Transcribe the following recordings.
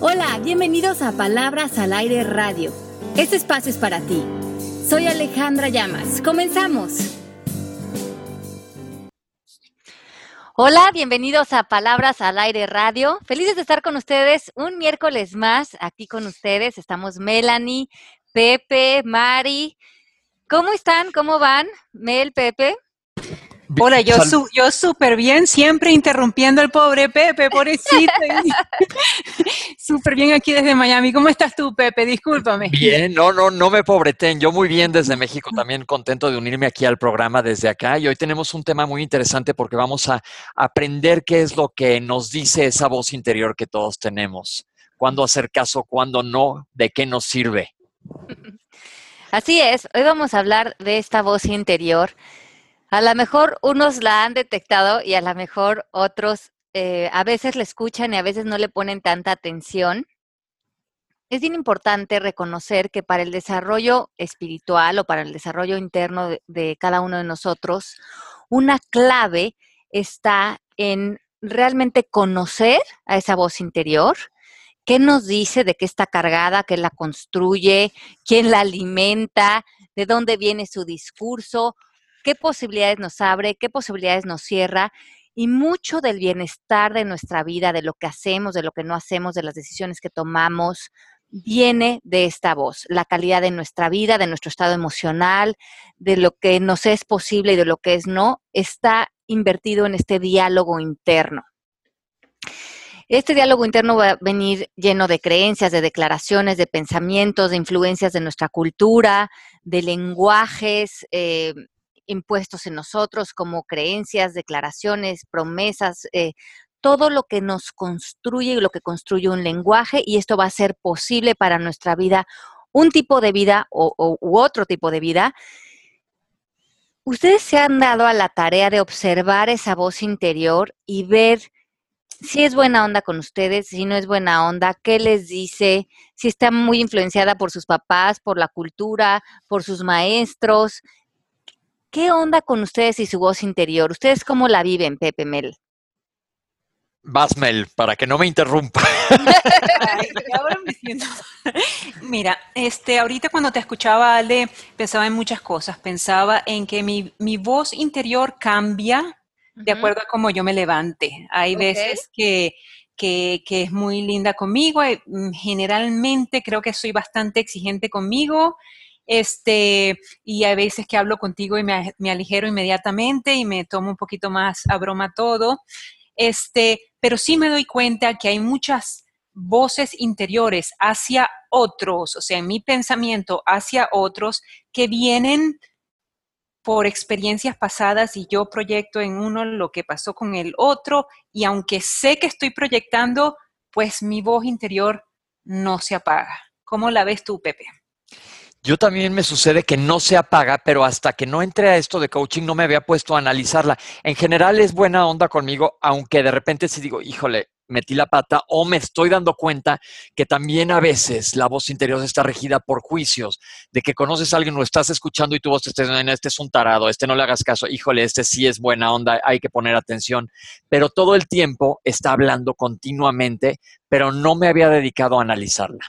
Hola, bienvenidos a Palabras al Aire Radio. Este espacio es para ti. Soy Alejandra Llamas. Comenzamos. Hola, bienvenidos a Palabras al Aire Radio. Felices de estar con ustedes un miércoles más aquí con ustedes. Estamos Melanie, Pepe, Mari. ¿Cómo están? ¿Cómo van? Mel, Pepe. Hola, yo su, yo súper bien, siempre interrumpiendo al pobre Pepe, pobrecito. súper bien aquí desde Miami. ¿Cómo estás tú, Pepe? Discúlpame. Bien, no, no, no me pobreten. Yo muy bien desde México, también contento de unirme aquí al programa desde acá. Y hoy tenemos un tema muy interesante porque vamos a aprender qué es lo que nos dice esa voz interior que todos tenemos. Cuándo hacer caso, cuándo no, de qué nos sirve. Así es, hoy vamos a hablar de esta voz interior a lo mejor unos la han detectado y a lo mejor otros eh, a veces la escuchan y a veces no le ponen tanta atención. Es bien importante reconocer que para el desarrollo espiritual o para el desarrollo interno de, de cada uno de nosotros, una clave está en realmente conocer a esa voz interior, qué nos dice, de qué está cargada, qué la construye, quién la alimenta, de dónde viene su discurso, qué posibilidades nos abre, qué posibilidades nos cierra y mucho del bienestar de nuestra vida, de lo que hacemos, de lo que no hacemos, de las decisiones que tomamos, viene de esta voz, la calidad de nuestra vida, de nuestro estado emocional, de lo que nos es posible y de lo que es no, está invertido en este diálogo interno. Este diálogo interno va a venir lleno de creencias, de declaraciones, de pensamientos, de influencias de nuestra cultura, de lenguajes, eh, impuestos en nosotros como creencias, declaraciones, promesas, eh, todo lo que nos construye y lo que construye un lenguaje y esto va a ser posible para nuestra vida, un tipo de vida o, u otro tipo de vida. Ustedes se han dado a la tarea de observar esa voz interior y ver si es buena onda con ustedes, si no es buena onda, qué les dice, si está muy influenciada por sus papás, por la cultura, por sus maestros, ¿Qué onda con ustedes y su voz interior? ¿Ustedes cómo la viven, Pepe Mel? Vas, Mel, para que no me interrumpa. ahora me siento. Mira, este, ahorita cuando te escuchaba, Ale, pensaba en muchas cosas. Pensaba en que mi, voz interior cambia de acuerdo a cómo yo me levante. Hay veces que, que, que, es muy linda conmigo. Mm, generalmente creo que soy bastante exigente conmigo este, y hay veces que hablo contigo y me, me, aligero inmediatamente y me tomo un poquito más a broma todo, este, pero sí me doy cuenta que hay muchas voces interiores hacia otros, o sea, en mi pensamiento hacia otros que vienen por experiencias pasadas y yo proyecto en uno lo que pasó con el otro y aunque sé que estoy proyectando, pues mi voz interior no se apaga. ¿Cómo la ves tú, Pepe? Yo también me sucede que no se apaga, pero hasta que no entré a esto de coaching no me había puesto a analizarla. En general es buena onda conmigo, aunque de repente sí digo, híjole, metí la pata o me estoy dando cuenta que también a veces la voz interior está regida por juicios, de que conoces a alguien, lo estás escuchando y tu voz te está diciendo, este es un tarado, este no le hagas caso, híjole, este sí es buena onda, hay que poner atención, pero todo el tiempo está hablando continuamente, pero no me había dedicado a analizarla.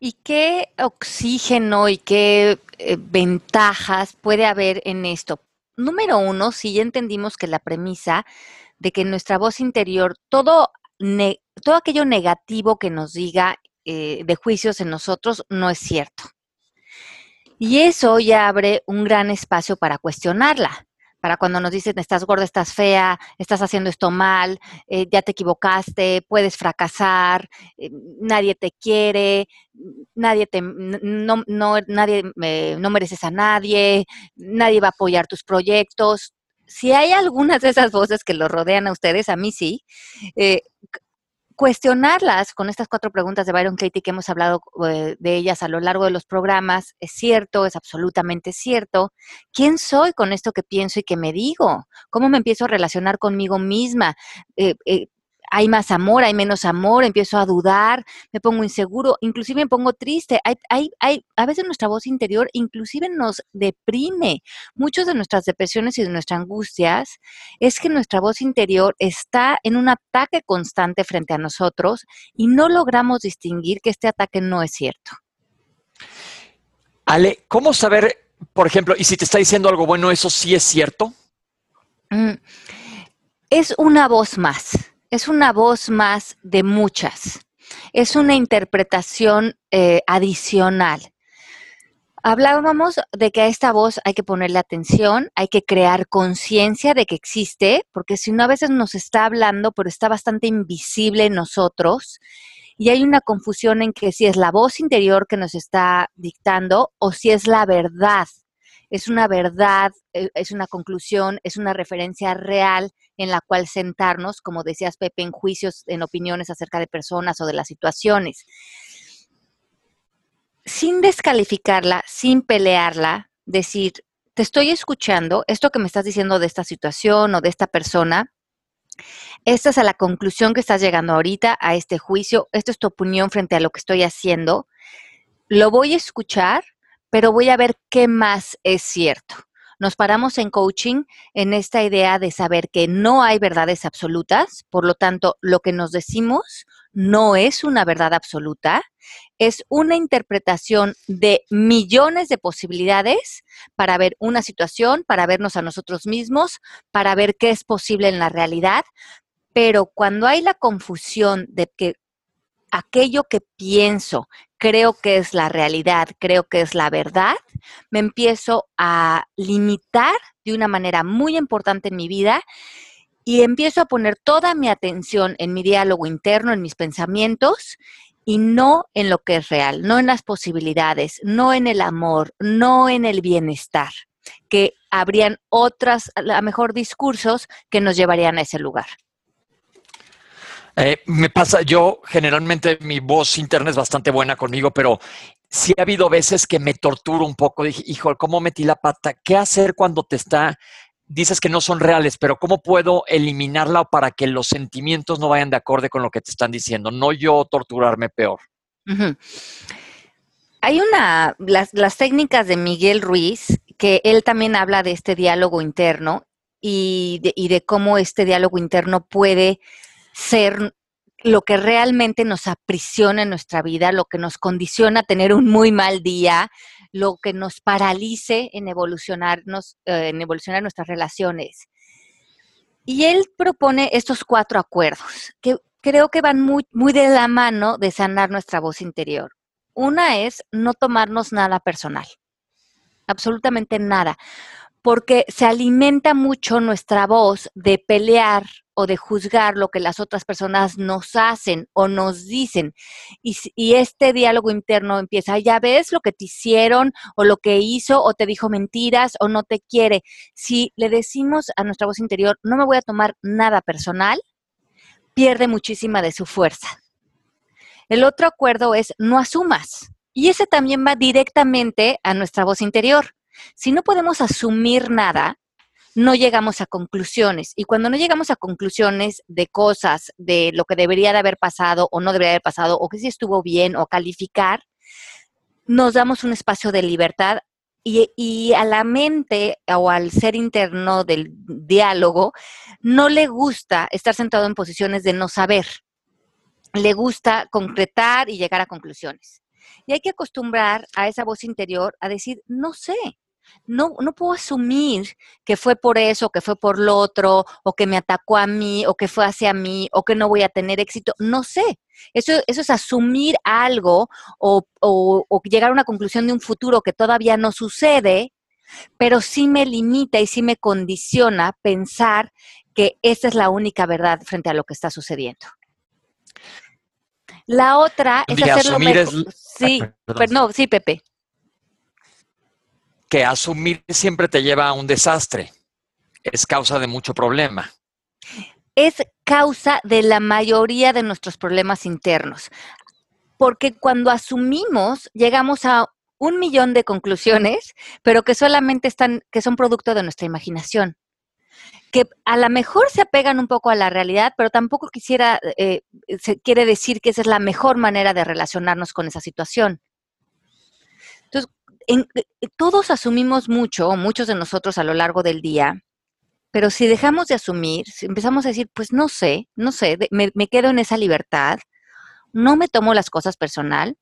¿Y qué oxígeno y qué eh, ventajas puede haber en esto? Número uno, si ya entendimos que la premisa de que nuestra voz interior, todo, todo aquello negativo que nos diga eh, de juicios en nosotros no es cierto. Y eso ya abre un gran espacio para cuestionarla cuando nos dicen estás gorda, estás fea, estás haciendo esto mal, eh, ya te equivocaste, puedes fracasar, eh, nadie te quiere, nadie te, no, no, nadie, no mereces a nadie, nadie va a apoyar tus proyectos. Si hay algunas de esas voces que lo rodean a ustedes, a mí sí, eh, cuestionarlas con estas cuatro preguntas de Byron Katie que hemos hablado eh, de ellas a lo largo de los programas. Es cierto, es absolutamente cierto. ¿Quién soy con esto que pienso y que me digo? ¿Cómo me empiezo a relacionar conmigo misma? Eh, eh, hay más amor, hay menos amor, empiezo a dudar, me pongo inseguro, inclusive me pongo triste. Hay, hay, hay, a veces nuestra voz interior inclusive nos deprime. Muchas de nuestras depresiones y de nuestras angustias es que nuestra voz interior está en un ataque constante frente a nosotros y no logramos distinguir que este ataque no es cierto. Ale, ¿cómo saber, por ejemplo, y si te está diciendo algo bueno, eso sí es cierto? Mm, es una voz más es una voz más de muchas. Es una interpretación eh, adicional. Hablábamos de que a esta voz hay que ponerle atención, hay que crear conciencia de que existe, porque si no a veces nos está hablando, pero está bastante invisible en nosotros, y hay una confusión en que si es la voz interior que nos está dictando o si es la verdad es una verdad, eh, es una conclusión, es una referencia real en la cual sentarnos, como decías Pepe, en juicios, en opiniones acerca de personas o de las situaciones. Sin descalificarla, sin pelearla, decir, te estoy escuchando, esto que me estás diciendo de esta situación o de esta persona, esta es a la conclusión que estás llegando ahorita a este juicio, esta es tu opinión frente a lo que estoy haciendo, lo voy a escuchar pero voy a ver qué más es cierto. Nos paramos en coaching en esta idea de saber que no hay verdades absolutas, por lo tanto, lo que nos decimos no es una verdad absoluta, es una interpretación de millones de posibilidades para ver una situación, para vernos a nosotros mismos, para ver qué es posible en la realidad, pero cuando hay la confusión de que aquello que pienso, creo que es la realidad, creo que es la verdad, me empiezo a limitar de una manera muy importante en mi vida y empiezo a poner toda mi atención en mi diálogo interno, en mis pensamientos y no en lo que es real, no en las posibilidades, no en el amor, no en el bienestar, que habrían otras, a lo mejor, discursos que nos llevarían a ese lugar. Eh, me pasa, yo generalmente mi voz interna es bastante buena conmigo, pero sí ha habido veces que me torturo un poco. Dije, hijo, ¿cómo metí la pata? ¿Qué hacer cuando te está, dices que no son reales, pero cómo puedo eliminarla para que los sentimientos no vayan de acorde con lo que te están diciendo? No yo torturarme peor. Hay una, las, las técnicas de Miguel Ruiz, que él también habla de este diálogo interno y de, y de cómo este diálogo interno puede ser lo que realmente nos aprisiona en nuestra vida, lo que nos condiciona a tener un muy mal día, lo que nos paralice en evolucionarnos, eh, en evolucionar nuestras relaciones. Y él propone estos cuatro acuerdos que creo que van muy, muy de la mano de sanar nuestra voz interior. Una es no tomarnos nada personal, absolutamente nada porque se alimenta mucho nuestra voz de pelear o de juzgar lo que las otras personas nos hacen o nos dicen. Y, este diálogo interno empieza, ya ves lo que te hicieron o lo que hizo o te dijo mentiras o no te quiere. Si le decimos a nuestra voz interior, no me voy a tomar nada personal, pierde muchísima de su fuerza. El otro acuerdo es no asumas. Y ese también va directamente a nuestra voz interior. Si no podemos asumir nada, no llegamos a conclusiones. Y cuando no llegamos a conclusiones de cosas, de lo que debería de haber pasado o no debería haber pasado, o que si estuvo bien o calificar, nos damos un espacio de libertad y, a la mente o al ser interno del diálogo no le gusta estar sentado en posiciones de no saber. Le gusta concretar y llegar a conclusiones. Y hay que acostumbrar a esa voz interior a decir, no sé, no, no puedo asumir que fue por eso, que fue por lo otro, o que me atacó a mí, o que fue hacia mí, o que no voy a tener éxito. No sé. Eso, eso es asumir algo o, o, llegar a una conclusión de un futuro que todavía no sucede, pero sí me limita y sí me condiciona pensar que esa es la única verdad frente a lo que está sucediendo. La otra es hacerlo mejor. Sí, pero no, sí, Pepe que asumir siempre te lleva a un desastre. Es causa de mucho problema. Es causa de la mayoría de nuestros problemas internos. Porque cuando asumimos, llegamos a un millón de conclusiones, pero que solamente están, que son producto de nuestra imaginación. que a lo mejor se apegan un poco a la realidad, pero tampoco quisiera, eh, se quiere decir que esa es la mejor manera de relacionarnos con esa situación. Entonces, eh, todos asumimos mucho, muchos de nosotros a lo largo del día, pero si dejamos de asumir, si empezamos a decir, pues no sé, no sé, me, me quedo en esa libertad, no me tomo las cosas personal,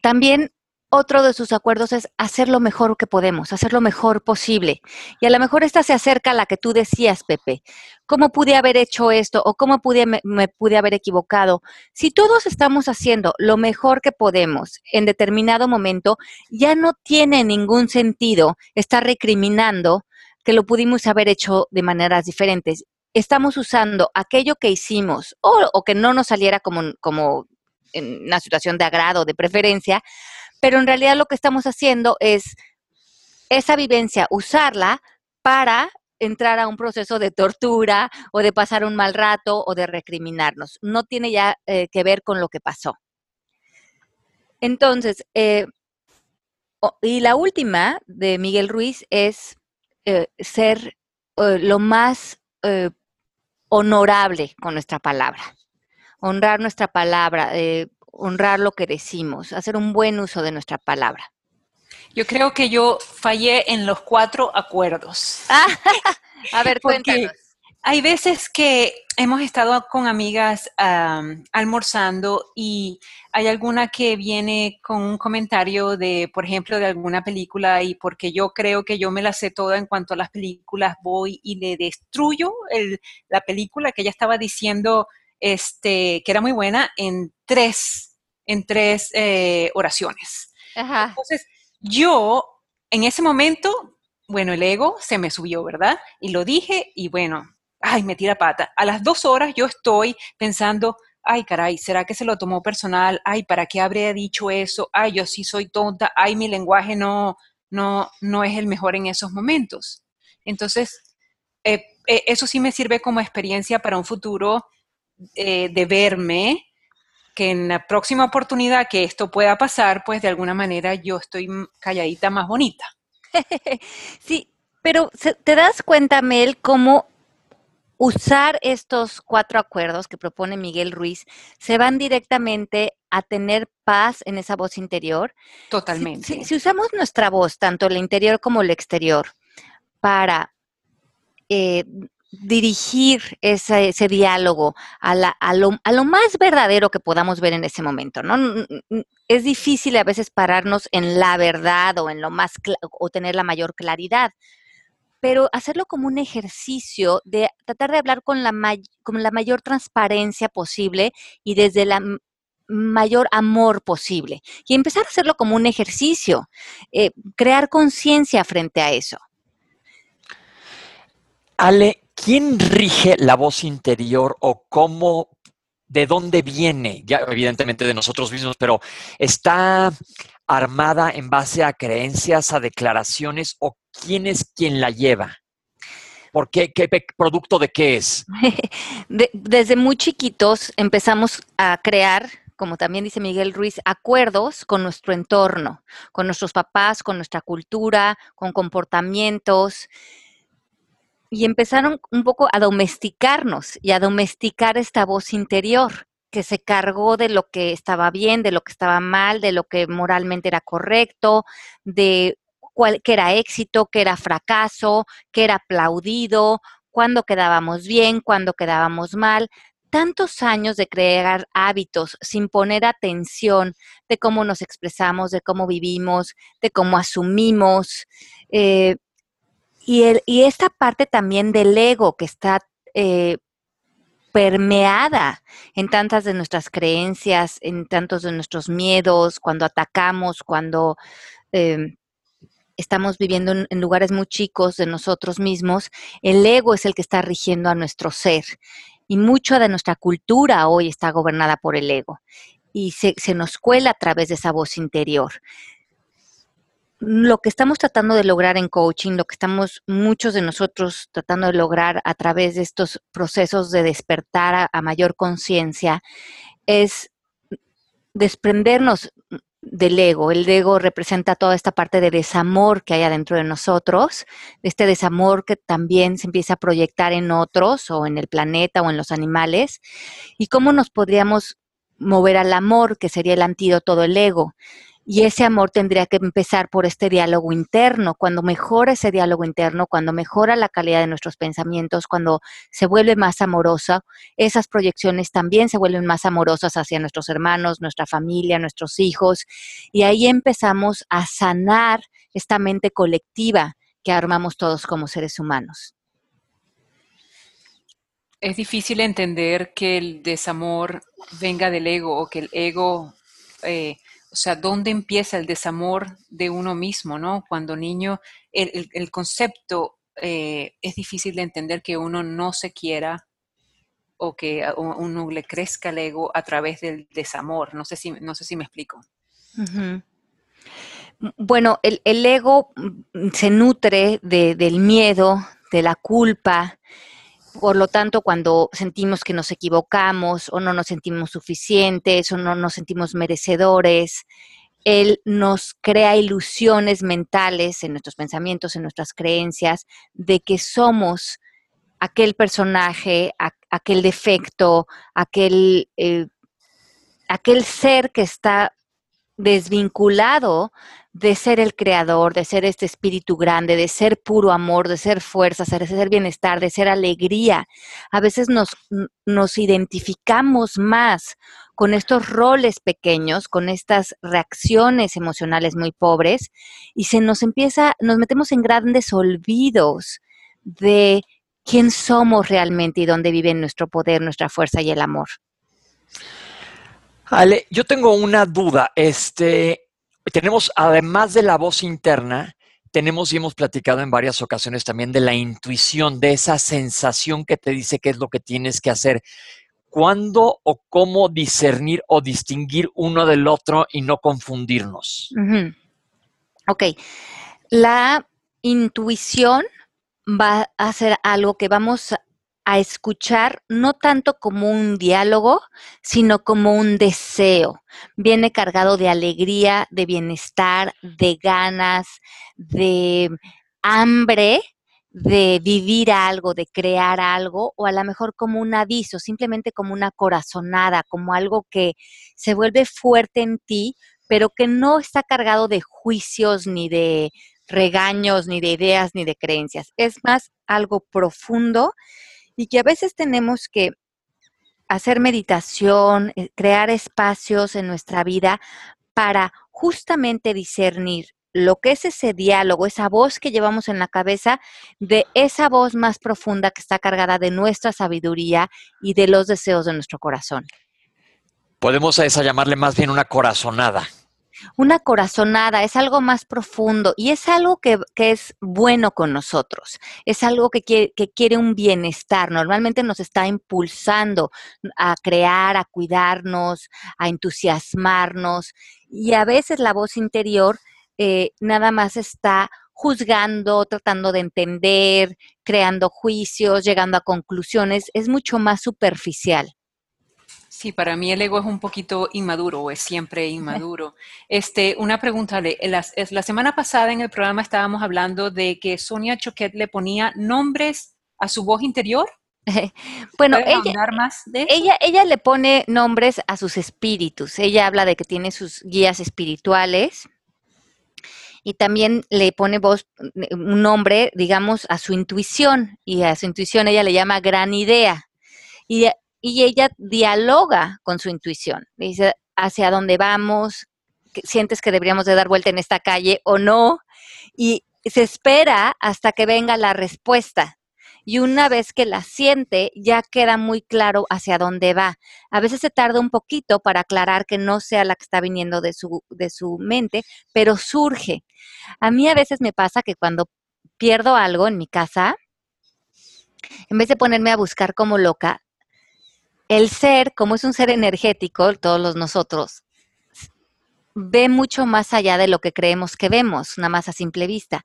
también otro de sus acuerdos es hacer lo mejor que podemos, hacer lo mejor posible. Y a lo mejor esta se acerca a la que tú decías, Pepe. ¿Cómo pude haber hecho esto o cómo pude, me, pude haber equivocado? Si todos estamos haciendo lo mejor que podemos en determinado momento, ya no tiene ningún sentido estar recriminando que lo pudimos haber hecho de maneras diferentes. Estamos usando aquello que hicimos o, o que no nos saliera como, como en una situación de agrado, de preferencia, pero en realidad lo que estamos haciendo es esa vivencia, usarla para entrar a un proceso de tortura o de pasar un mal rato o de recriminarnos. No tiene ya eh, que ver con lo que pasó. Entonces, eh, y la última de Miguel Ruiz es eh, ser lo más honorable con nuestra palabra, honrar nuestra palabra, honrar lo que decimos, hacer un buen uso de nuestra palabra. Yo creo que yo fallé en los cuatro acuerdos. a ver, cuéntanos. Hay veces que hemos estado con amigas um, almorzando y hay alguna que viene con un comentario de, por ejemplo, de alguna película y porque yo creo que yo me la sé toda en cuanto a las películas, voy y le destruyo el, la película que ella estaba diciendo este, que era muy buena en tres, en tres eh, oraciones. Ajá. Entonces, yo en ese momento, bueno, el ego se me subió, ¿verdad? Y lo dije y bueno, ay, me tira pata. A las dos horas yo estoy pensando, ay, caray, ¿será que se lo tomó personal? Ay, ¿para qué habría dicho eso? Ay, yo sí soy tonta. Ay, mi lenguaje no, no, no es el mejor en esos momentos. Entonces, eh, eh, eso sí me sirve como experiencia para un futuro eh, de verme que en la próxima oportunidad que esto pueda pasar, pues de alguna manera yo estoy calladita más bonita. sí, pero ¿te das cuenta, Mel, cómo usar estos cuatro acuerdos que propone Miguel Ruiz se van directamente a tener paz en esa voz interior. Totalmente. Si, si, si usamos nuestra voz, tanto el interior como el exterior, para eh, dirigir ese, diálogo a, la, a, lo, a, lo, más verdadero que podamos ver en ese momento. Es difícil a veces pararnos en la verdad o en lo más o tener la mayor claridad, pero hacerlo como un ejercicio de tratar de hablar con la, may con la mayor transparencia posible y desde la mayor amor posible. Y empezar a hacerlo como un ejercicio, eh, crear conciencia frente a eso. Ale, ¿quién rige la voz interior o cómo, de dónde viene? Ya evidentemente de nosotros mismos, pero está armada en base a creencias, a declaraciones o quién es quien la lleva? ¿Por qué? ¿Qué producto de qué es? De, desde muy chiquitos empezamos a crear, como también dice Miguel Ruiz, acuerdos con nuestro entorno, con nuestros papás, con nuestra cultura, con comportamientos. Y empezaron un poco a domesticarnos y a domesticar esta voz interior que se cargó de lo que estaba bien, de lo que estaba mal, de lo que moralmente era correcto, de cuál, qué era éxito, qué era fracaso, qué era aplaudido, cuándo quedábamos bien, cuándo quedábamos mal. Tantos años de crear hábitos sin poner atención de cómo nos expresamos, de cómo vivimos, de cómo asumimos. Eh, y, el, y, esta parte también del ego que está eh, permeada en tantas de nuestras creencias, en tantos de nuestros miedos, cuando atacamos, cuando eh, estamos viviendo en, en, lugares muy chicos de nosotros mismos, el ego es el que está rigiendo a nuestro ser. Y mucho de nuestra cultura hoy está gobernada por el ego. Y se, se nos cuela a través de esa voz interior. Lo que estamos tratando de lograr en coaching, lo que estamos muchos de nosotros tratando de lograr a través de estos procesos de despertar a, mayor conciencia, es desprendernos del ego. El ego representa toda esta parte de desamor que hay adentro de nosotros, este desamor que también se empieza a proyectar en otros o en el planeta o en los animales, y cómo nos podríamos mover al amor, que sería el antídoto del ego. Y ese amor tendría que empezar por este diálogo interno. Cuando mejora ese diálogo interno, cuando mejora la calidad de nuestros pensamientos, cuando se vuelve más amorosa, esas proyecciones también se vuelven más amorosas hacia nuestros hermanos, nuestra familia, nuestros hijos. Y ahí empezamos a sanar esta mente colectiva que armamos todos como seres humanos. Es difícil entender que el desamor venga del ego o que el ego... Eh, o sea, ¿dónde empieza el desamor de uno mismo, no? Cuando niño, el, concepto eh, es difícil de entender que uno no se quiera o que uno le crezca el ego a través del desamor. No sé si, no sé si me explico. Bueno, el, ego se nutre del miedo, de la culpa, por lo tanto, cuando sentimos que nos equivocamos o no nos sentimos suficientes o no nos sentimos merecedores, él nos crea ilusiones mentales en nuestros pensamientos, en nuestras creencias, de que somos aquel personaje, aquel defecto, aquel, eh, aquel ser que está desvinculado de ser el creador, de ser este espíritu grande, de ser puro amor, de ser fuerza, de ser bienestar, de ser alegría. A veces nos, nos identificamos más con estos roles pequeños, con estas reacciones emocionales muy pobres y se nos empieza, nos metemos en grandes olvidos de quién somos realmente y dónde vive nuestro poder, nuestra fuerza y el amor. Ale, yo tengo una duda. Este, tenemos, además de la voz interna, tenemos y hemos platicado en varias ocasiones también de la intuición, de esa sensación que te dice qué es lo que tienes que hacer. ¿Cuándo o cómo discernir o distinguir uno del otro y no confundirnos? Ok. La intuición va a ser algo que vamos a escuchar no tanto como un diálogo, sino como un deseo. Viene cargado de alegría, de bienestar, de ganas, de hambre de vivir algo, de crear algo, o a lo mejor como un aviso, simplemente como una corazonada, como algo que se vuelve fuerte en ti, pero que no está cargado de juicios, ni de regaños, ni de ideas, ni de creencias. Es más algo profundo y que a veces tenemos que hacer meditación, eh, crear espacios en nuestra vida para justamente discernir lo que es ese diálogo, esa voz que llevamos en la cabeza, de esa voz más profunda que está cargada de nuestra sabiduría y de los deseos de nuestro corazón. Podemos a esa llamarle más bien una corazonada una corazonada, es algo más profundo y es algo que, es bueno con nosotros, es algo que quiere, que quiere un bienestar, normalmente nos está impulsando a crear, a cuidarnos, a entusiasmarnos y a veces la voz interior eh, nada más está juzgando, tratando de entender, creando juicios, llegando a conclusiones, es mucho más superficial. Sí, para mí el ego es un poquito inmaduro o es siempre inmaduro. Este, una pregunta, la, la semana pasada en el programa estábamos hablando de que Sonia Choquet le ponía nombres a su voz interior. bueno, ella, más de ella, ella le pone nombres a sus espíritus. Ella habla de que tiene sus guías espirituales y también le pone voz, un nombre, digamos, a su intuición y a su intuición ella le llama gran idea. Y y ella dialoga con su intuición. dice hacia dónde vamos, sientes que deberíamos de dar vuelta en esta calle o no, y se espera hasta que venga la respuesta. Y una vez que la siente, ya queda muy claro hacia dónde va. A veces se tarda un poquito para aclarar que no sea la que está viniendo de su, de su mente, pero surge. A mí a veces me pasa que cuando pierdo algo en mi casa, en vez de ponerme a buscar como loca, el ser, como es un ser energético, todos los nosotros, ve mucho más allá de lo que creemos que vemos, nada más a simple vista.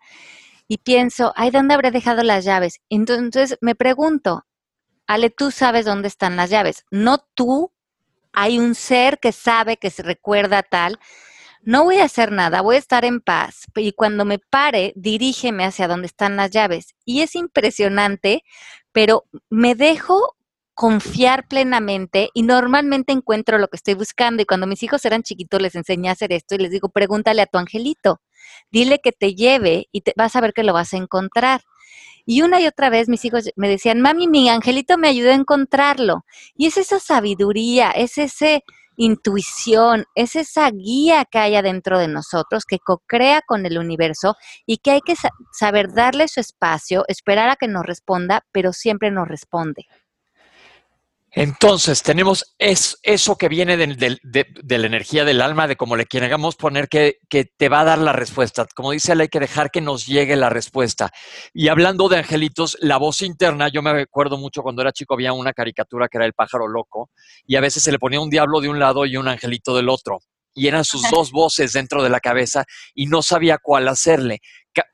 Y pienso, ay, ¿dónde habré dejado las llaves? Entonces me pregunto, Ale, tú sabes dónde están las llaves. No tú, hay un ser que sabe, que se recuerda tal. no voy a hacer nada, voy a estar en paz. Y cuando me pare, dirígeme hacia donde están las llaves. Y es impresionante, pero me dejo confiar plenamente y normalmente encuentro lo que estoy buscando. Y cuando mis hijos eran chiquitos les enseñé a hacer esto y les digo, pregúntale a tu angelito, dile que te lleve y te, vas a ver que lo vas a encontrar. Y una y otra vez mis hijos me decían, mami, mi angelito me ayudó a encontrarlo. Y es esa sabiduría, es ese intuición, es esa guía que hay adentro de nosotros que co-crea con el universo y que hay que saber darle su espacio, esperar a que nos responda, pero siempre nos responde. Entonces, tenemos eso que viene de, la energía del alma, de como le queramos poner, que, te va a dar la respuesta. Como dice él, hay que dejar que nos llegue la respuesta. Y hablando de angelitos, la voz interna, yo me recuerdo mucho cuando era chico, había una caricatura que era el pájaro loco, y a veces se le ponía un diablo de un lado y un angelito del otro. Y eran sus dos voces dentro de la cabeza y no sabía cuál hacerle,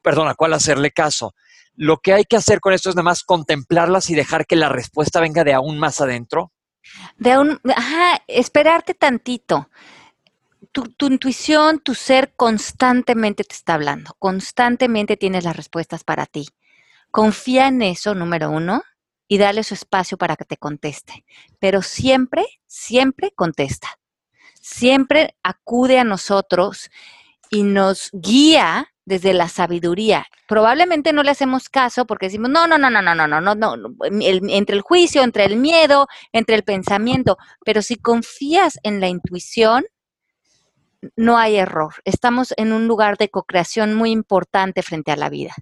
perdona, cuál hacerle caso lo que hay que hacer con esto es nada más contemplarlas y dejar que la respuesta venga de aún más adentro. De aún, ajá, esperarte tantito. Tu, tu, intuición, tu ser constantemente te está hablando, constantemente tienes las respuestas para ti. Confía en eso, número uno, y dale su espacio para que te conteste. Pero siempre, siempre contesta. Siempre acude a nosotros y nos guía desde la sabiduría. Probablemente no le hacemos caso porque decimos, no, no, no, no, no, no, no, no, no, entre el juicio, entre el miedo, entre el pensamiento, pero si confías en la intuición, no hay error. Estamos en un lugar de co-creación muy importante frente a la vida.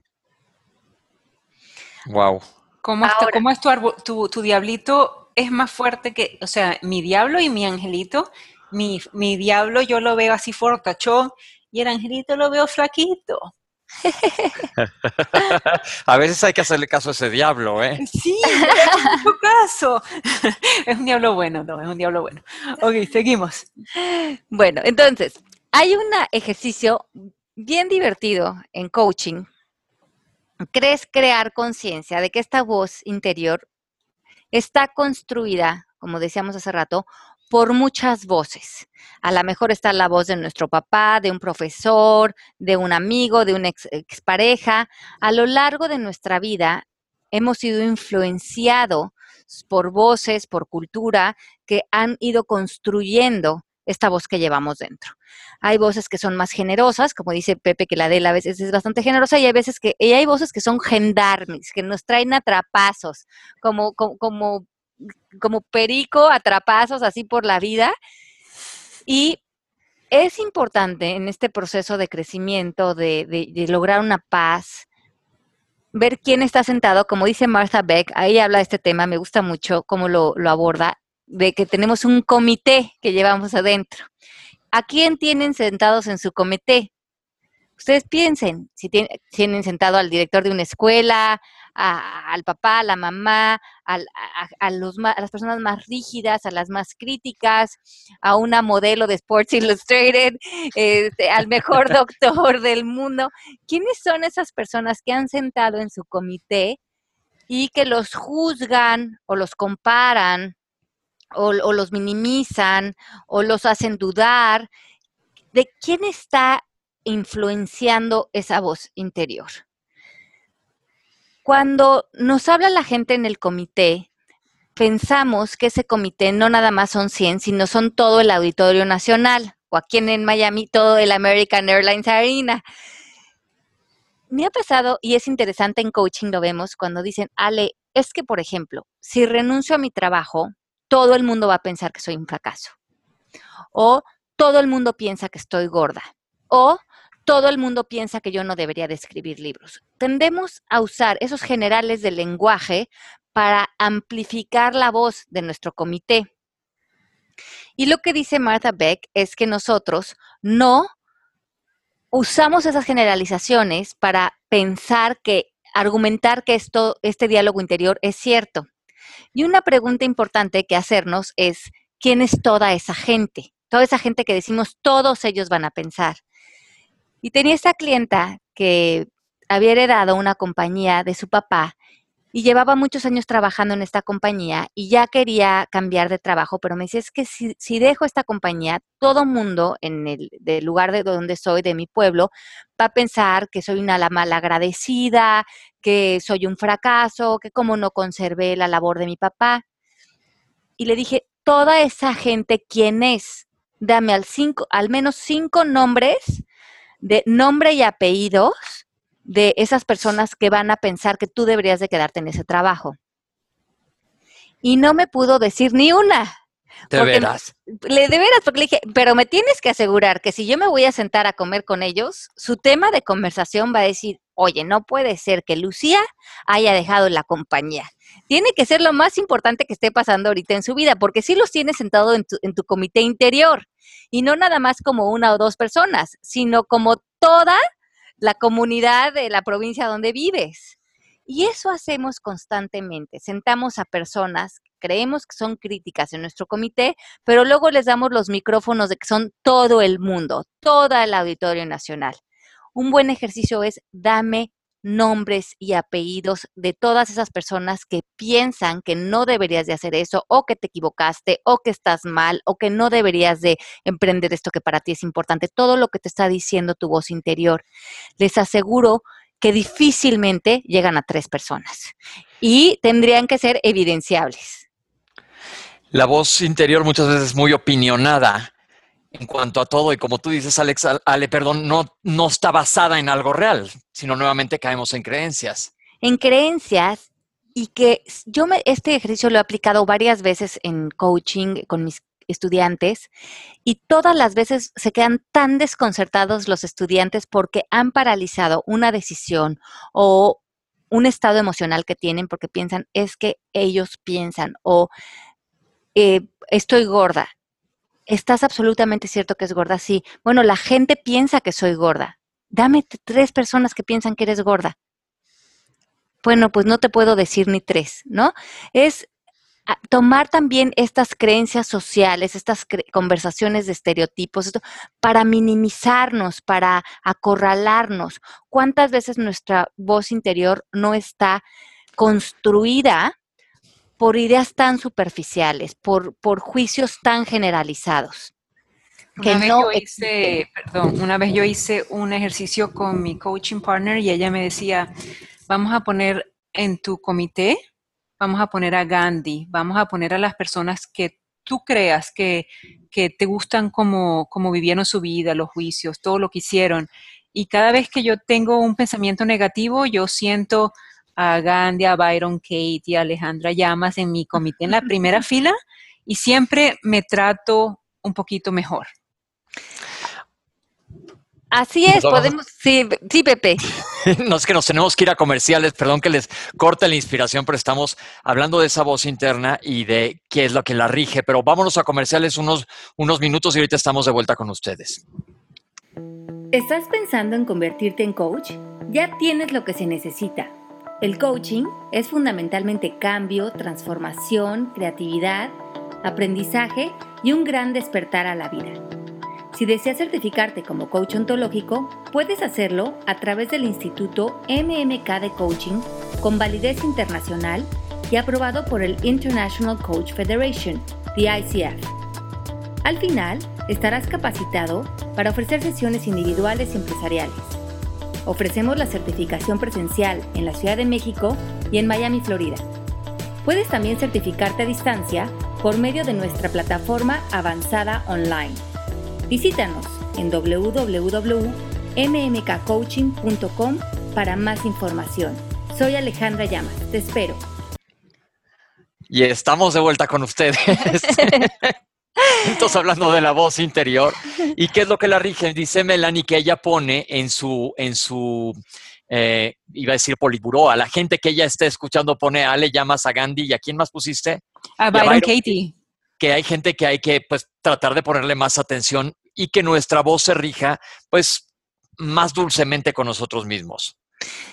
Wow. ¿Cómo, ¿cómo es tu, tu, diablito? Es más fuerte que, o sea, mi diablo y mi angelito, mi, mi diablo yo lo veo así fortachón y el angelito lo veo flaquito. a veces hay que hacerle caso a ese diablo, ¿eh? Sí, mucho caso. es un diablo bueno, no, es un diablo bueno. Ok, seguimos. Bueno, entonces, hay un ejercicio bien divertido en coaching. Crees crear conciencia de que esta voz interior está construida, como decíamos hace rato, por muchas voces. A lo mejor está la voz de nuestro papá, de un profesor, de un amigo, de una ex, expareja. A lo largo de nuestra vida hemos sido influenciados por voces, por cultura, que han ido construyendo esta voz que llevamos dentro. Hay voces que son más generosas, como dice Pepe, que la de él a veces es bastante generosa, y hay veces que, y hay voces que son gendarmes, que nos traen atrapazos, como, como, como como perico, atrapazos así por la vida. Y es importante en este proceso de crecimiento, de, lograr una paz, ver quién está sentado, como dice Martha Beck, ahí habla de este tema, me gusta mucho cómo lo, lo aborda, de que tenemos un comité que llevamos adentro. ¿A quién tienen sentados en su comité? Ustedes piensen, si tienen, sentado al director de una escuela, al papá, a la mamá, a, los, las personas más rígidas, a las más críticas, a una modelo de Sports Illustrated, este, al mejor doctor del mundo. ¿Quiénes son esas personas que han sentado en su comité y que los juzgan o los comparan o, o los minimizan o los hacen dudar? ¿De quién está influenciando esa voz interior. Cuando nos habla la gente en el comité, pensamos que ese comité no nada más son 100, sino son todo el Auditorio Nacional, o aquí en Miami todo el American Airlines Arena. Me ha pasado, y es interesante en coaching, lo vemos, cuando dicen, Ale, es que, por ejemplo, si renuncio a mi trabajo, todo el mundo va a pensar que soy un fracaso. O todo el mundo piensa que estoy gorda. O todo el mundo piensa que yo no debería de escribir libros. Tendemos a usar esos generales del lenguaje para amplificar la voz de nuestro comité. Y lo que dice Martha Beck es que nosotros no usamos esas generalizaciones para pensar que, argumentar que esto, este diálogo interior es cierto. Y una pregunta importante que hacernos es, ¿quién es toda esa gente? Toda esa gente que decimos todos ellos van a pensar. Y tenía esta clienta que había heredado una compañía de su papá y llevaba muchos años trabajando en esta compañía y ya quería cambiar de trabajo, pero me decía, es que si, dejo esta compañía, todo mundo en el del lugar de donde soy, de mi pueblo, va a pensar que soy una mal agradecida, que soy un fracaso, que como no conservé la labor de mi papá. Y le dije, toda esa gente, ¿quién es? Dame al, cinco, al menos cinco nombres de nombre y apellidos de esas personas que van a pensar que tú deberías de quedarte en ese trabajo. Y no me pudo decir ni una. De veras. Le, de veras, porque le dije, pero me tienes que asegurar que si yo me voy a sentar a comer con ellos, su tema de conversación va a decir, oye, no puede ser que Lucía haya dejado la compañía. Tiene que ser lo más importante que esté pasando ahorita en su vida, porque sí los tienes sentado en tu, en tu comité interior. Y no nada más como una o dos personas, sino como toda la comunidad de la provincia donde vives. Y eso hacemos constantemente. Sentamos a personas, creemos que son críticas en nuestro comité, pero luego les damos los micrófonos de que son todo el mundo, toda el auditorio nacional. Un buen ejercicio es dame nombres y apellidos de todas esas personas que piensan que no deberías de hacer eso o que te equivocaste o que estás mal o que no deberías de emprender esto que para ti es importante, todo lo que te está diciendo tu voz interior. Les aseguro que difícilmente llegan a tres personas y tendrían que ser evidenciables. La voz interior muchas veces es muy opinionada en cuanto a todo, y como tú dices, Alex, Ale, perdón, no, no está basada en algo real, sino nuevamente caemos en creencias. En creencias, y que yo me, este ejercicio lo he aplicado varias veces en coaching con mis estudiantes y todas las veces se quedan tan desconcertados los estudiantes porque han paralizado una decisión o un estado emocional que tienen porque piensan es que ellos piensan o eh, estoy gorda Estás absolutamente cierto que es gorda, sí. Bueno, la gente piensa que soy gorda. Dame tres personas que piensan que eres gorda. Bueno, pues no te puedo decir ni tres, ¿no? Es ah, tomar también estas creencias sociales, estas conversaciones de estereotipos, esto, para minimizarnos, para acorralarnos. ¿Cuántas veces nuestra voz interior no está construida por ideas tan superficiales, por, por juicios tan generalizados. Que una, no vez yo hice, perdón, una vez yo hice un ejercicio con mi coaching partner y ella me decía, vamos a poner en tu comité, vamos a poner a Gandhi, vamos a poner a las personas que tú creas que, que te gustan como, como vivieron su vida, los juicios, todo lo que hicieron. Y cada vez que yo tengo un pensamiento negativo, yo siento a Gandhi, a Byron Kate y a Alejandra Llamas en mi comité en la primera fila y siempre me trato un poquito mejor. Así es, podemos, sí, sí, Pepe. no es que nos tenemos que ir a comerciales, perdón que les corte la inspiración, pero estamos hablando de esa voz interna y de qué es lo que la rige, pero vámonos a comerciales unos, unos minutos y ahorita estamos de vuelta con ustedes. ¿Estás pensando en convertirte en coach? Ya tienes lo que se necesita el coaching es fundamentalmente cambio, transformación, creatividad, aprendizaje y un gran despertar a la vida. Si deseas certificarte como coach ontológico, puedes hacerlo a través del Instituto MMK de Coaching con validez internacional y aprobado por el International Coach Federation, the ICF. Al final, estarás capacitado para ofrecer sesiones individuales y empresariales Ofrecemos la certificación presencial en la Ciudad de México y en Miami, Florida. Puedes también certificarte a distancia por medio de nuestra plataforma avanzada online. Visítanos en www.mmkcoaching.com para más información. Soy Alejandra Llamas, te espero. Y estamos de vuelta con ustedes. Entonces, hablando de la voz interior, ¿y qué es lo que la rige? Dice Melanie que ella pone en su, en su eh, iba a decir Poliburó, a la gente que ella esté escuchando pone a Ale, llamas a Gandhi, ¿y a quién más pusiste? A Byron, Katie. Que hay gente que hay que pues tratar de ponerle más atención y que nuestra voz se rija pues más dulcemente con nosotros mismos.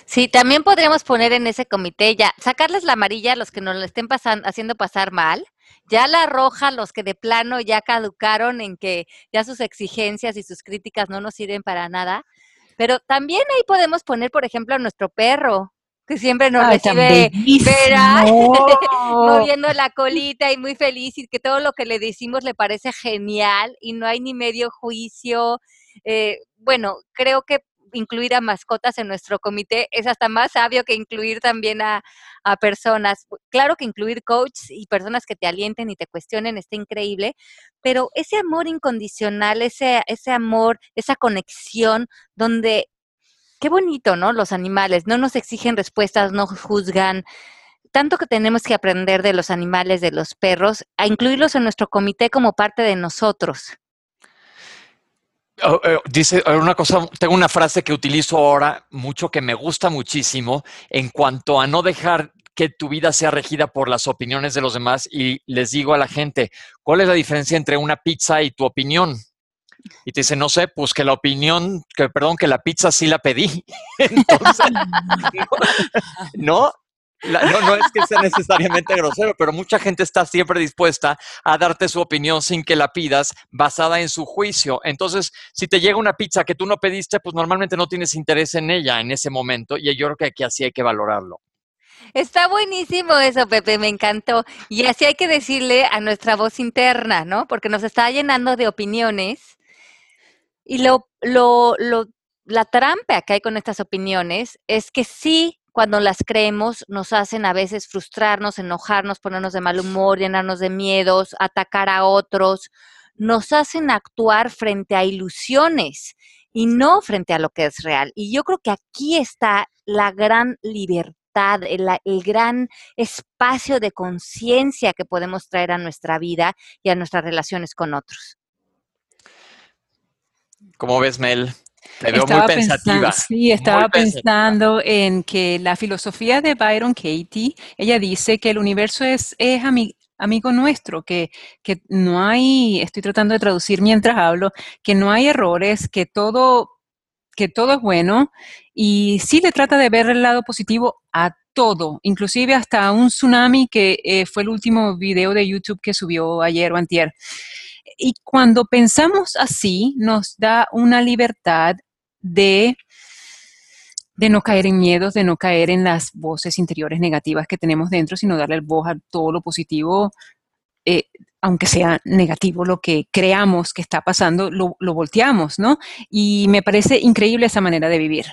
Sí, también podríamos poner en ese comité ya, sacarles la amarilla a los que nos lo estén pasando, haciendo pasar mal, ya la roja los que de plano ya caducaron en que ya sus exigencias y sus críticas no nos sirven para nada, pero también ahí podemos poner, por ejemplo, a nuestro perro, que siempre nos recibe Vera, moviendo la colita y muy feliz y que todo lo que le decimos le parece genial y no hay ni medio juicio. Eh, bueno, creo que incluir a mascotas en nuestro comité es hasta más sabio que incluir también a, personas. Claro que incluir coaches y personas que te alienten y te cuestionen está increíble, pero ese amor incondicional, ese, ese amor, esa conexión donde, qué bonito, ¿no? Los animales no nos exigen respuestas, no juzgan. Tanto que tenemos que aprender de los animales, de los perros, a incluirlos en nuestro comité como parte de nosotros. Oh, eh, dice eh, una cosa, tengo una frase que utilizo ahora mucho que me gusta muchísimo en cuanto a no dejar que tu vida sea regida por las opiniones de los demás y les digo a la gente, ¿cuál es la diferencia entre una pizza y tu opinión? Y te dice, no sé, pues que la opinión, que perdón, que la pizza sí la pedí. Entonces, no, no, no es que sea necesariamente grosero, pero mucha gente está siempre dispuesta a darte su opinión sin que la pidas, basada en su juicio. Entonces, si te llega una pizza que tú no pediste, pues normalmente no tienes interés en ella en ese momento, y yo creo que aquí así hay que valorarlo. Está buenísimo eso, Pepe, me encantó. Y así hay que decirle a nuestra voz interna, ¿no? Porque nos está llenando de opiniones. Y lo, lo, lo, la trampa que hay con estas opiniones es que sí cuando las creemos nos hacen a veces frustrarnos, enojarnos, ponernos de mal humor, llenarnos de miedos, atacar a otros, nos hacen actuar frente a ilusiones y no frente a lo que es real. Y yo creo que aquí está la gran libertad, el, el gran espacio de conciencia que podemos traer a nuestra vida y a nuestras relaciones con otros. ¿Cómo ves, Mel? Te veo muy pensativa. sí, estaba pensando en que la filosofía de Byron Katie, ella dice que el universo es, es amigo nuestro, que, que no hay, estoy tratando de traducir mientras hablo, que no hay errores, que todo, que todo es bueno y sí le trata de ver el lado positivo a todo, inclusive hasta un tsunami que eh, fue el último video de YouTube que subió ayer o antier. Y cuando pensamos así, nos da una libertad de, de no caer en miedos, de no caer en las voces interiores negativas que tenemos dentro, sino darle voz a todo lo positivo, eh, aunque sea negativo lo que creamos que está pasando, lo, volteamos, ¿no? Y me parece increíble esa manera de vivir.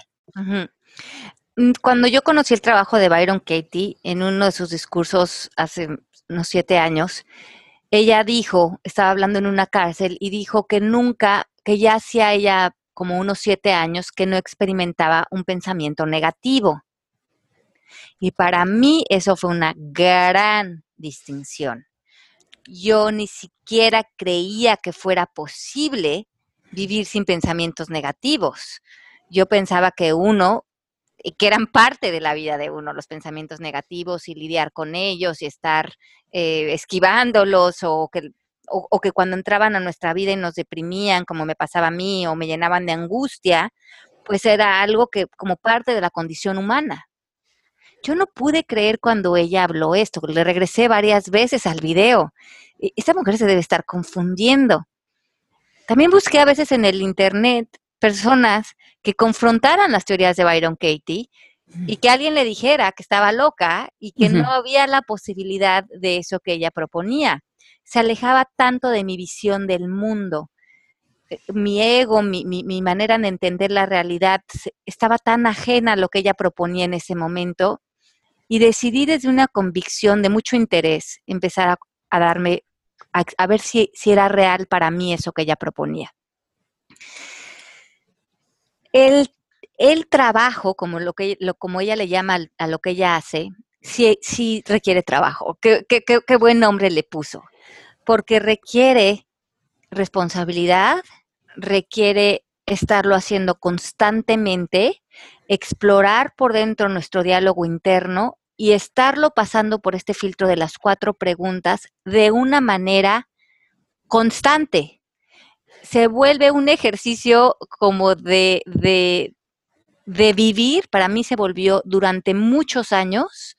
Mm, cuando yo conocí el trabajo de Byron Katie en uno de sus discursos hace unos siete años, ella dijo, estaba hablando en una cárcel y dijo que nunca, que ya hacía ella como unos siete años que no experimentaba un pensamiento negativo. Y para mí eso fue una gran distinción. Yo ni siquiera creía que fuera posible vivir sin pensamientos negativos. Yo pensaba que uno que eran parte de la vida de uno, los pensamientos negativos y lidiar con ellos y estar eh, esquivándolos o que, o, que cuando entraban a nuestra vida y nos deprimían, como me pasaba a mí, o me llenaban de angustia, pues era algo que como parte de la condición humana. Yo no pude creer cuando ella habló esto, le regresé varias veces al video. Esta mujer se debe estar confundiendo. También busqué a veces en el internet personas que confrontaran las teorías de Byron Katie y que alguien le dijera que estaba loca y que no había la posibilidad de eso que ella proponía. Se alejaba tanto de mi visión del mundo. Eh, mi ego, mi, mi, manera de entender la realidad estaba tan ajena a lo que ella proponía en ese momento y decidí desde una convicción de mucho interés empezar a, darme, a, ver si, si era real para mí eso que ella proponía. El, trabajo, como, lo que, lo, como ella le llama a lo que ella hace, sí, requiere trabajo. Qué, qué buen nombre le puso. Porque requiere responsabilidad, requiere estarlo haciendo constantemente, explorar por dentro nuestro diálogo interno y estarlo pasando por este filtro de las cuatro preguntas de una manera constante, se vuelve un ejercicio como de, de, vivir, para mí se volvió durante muchos años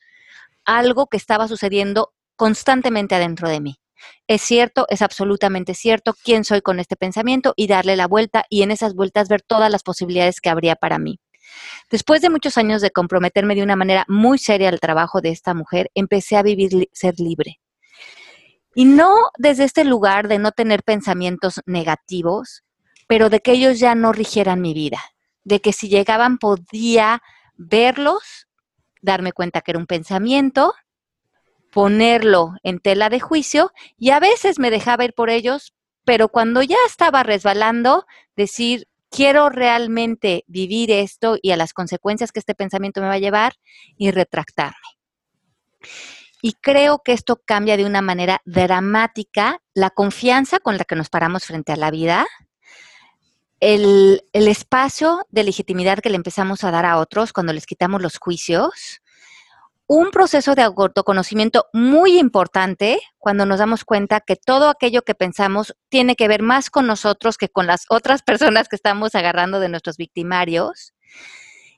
algo que estaba sucediendo constantemente adentro de mí. Es cierto, es absolutamente cierto quién soy con este pensamiento y darle la vuelta y en esas vueltas ver todas las posibilidades que habría para mí. Después de muchos años de comprometerme de una manera muy seria al trabajo de esta mujer, empecé a vivir ser libre. Y no desde este lugar de no tener pensamientos negativos, pero de que ellos ya no rigieran mi vida, de que si llegaban podía verlos, darme cuenta que era un pensamiento, ponerlo en tela de juicio y a veces me dejaba ir por ellos, pero cuando ya estaba resbalando, decir, quiero realmente vivir esto y a las consecuencias que este pensamiento me va a llevar y retractarme. Y creo que esto cambia de una manera dramática la confianza con la que nos paramos frente a la vida, el, espacio de legitimidad que le empezamos a dar a otros cuando les quitamos los juicios, un proceso de autoconocimiento muy importante cuando nos damos cuenta que todo aquello que pensamos tiene que ver más con nosotros que con las otras personas que estamos agarrando de nuestros victimarios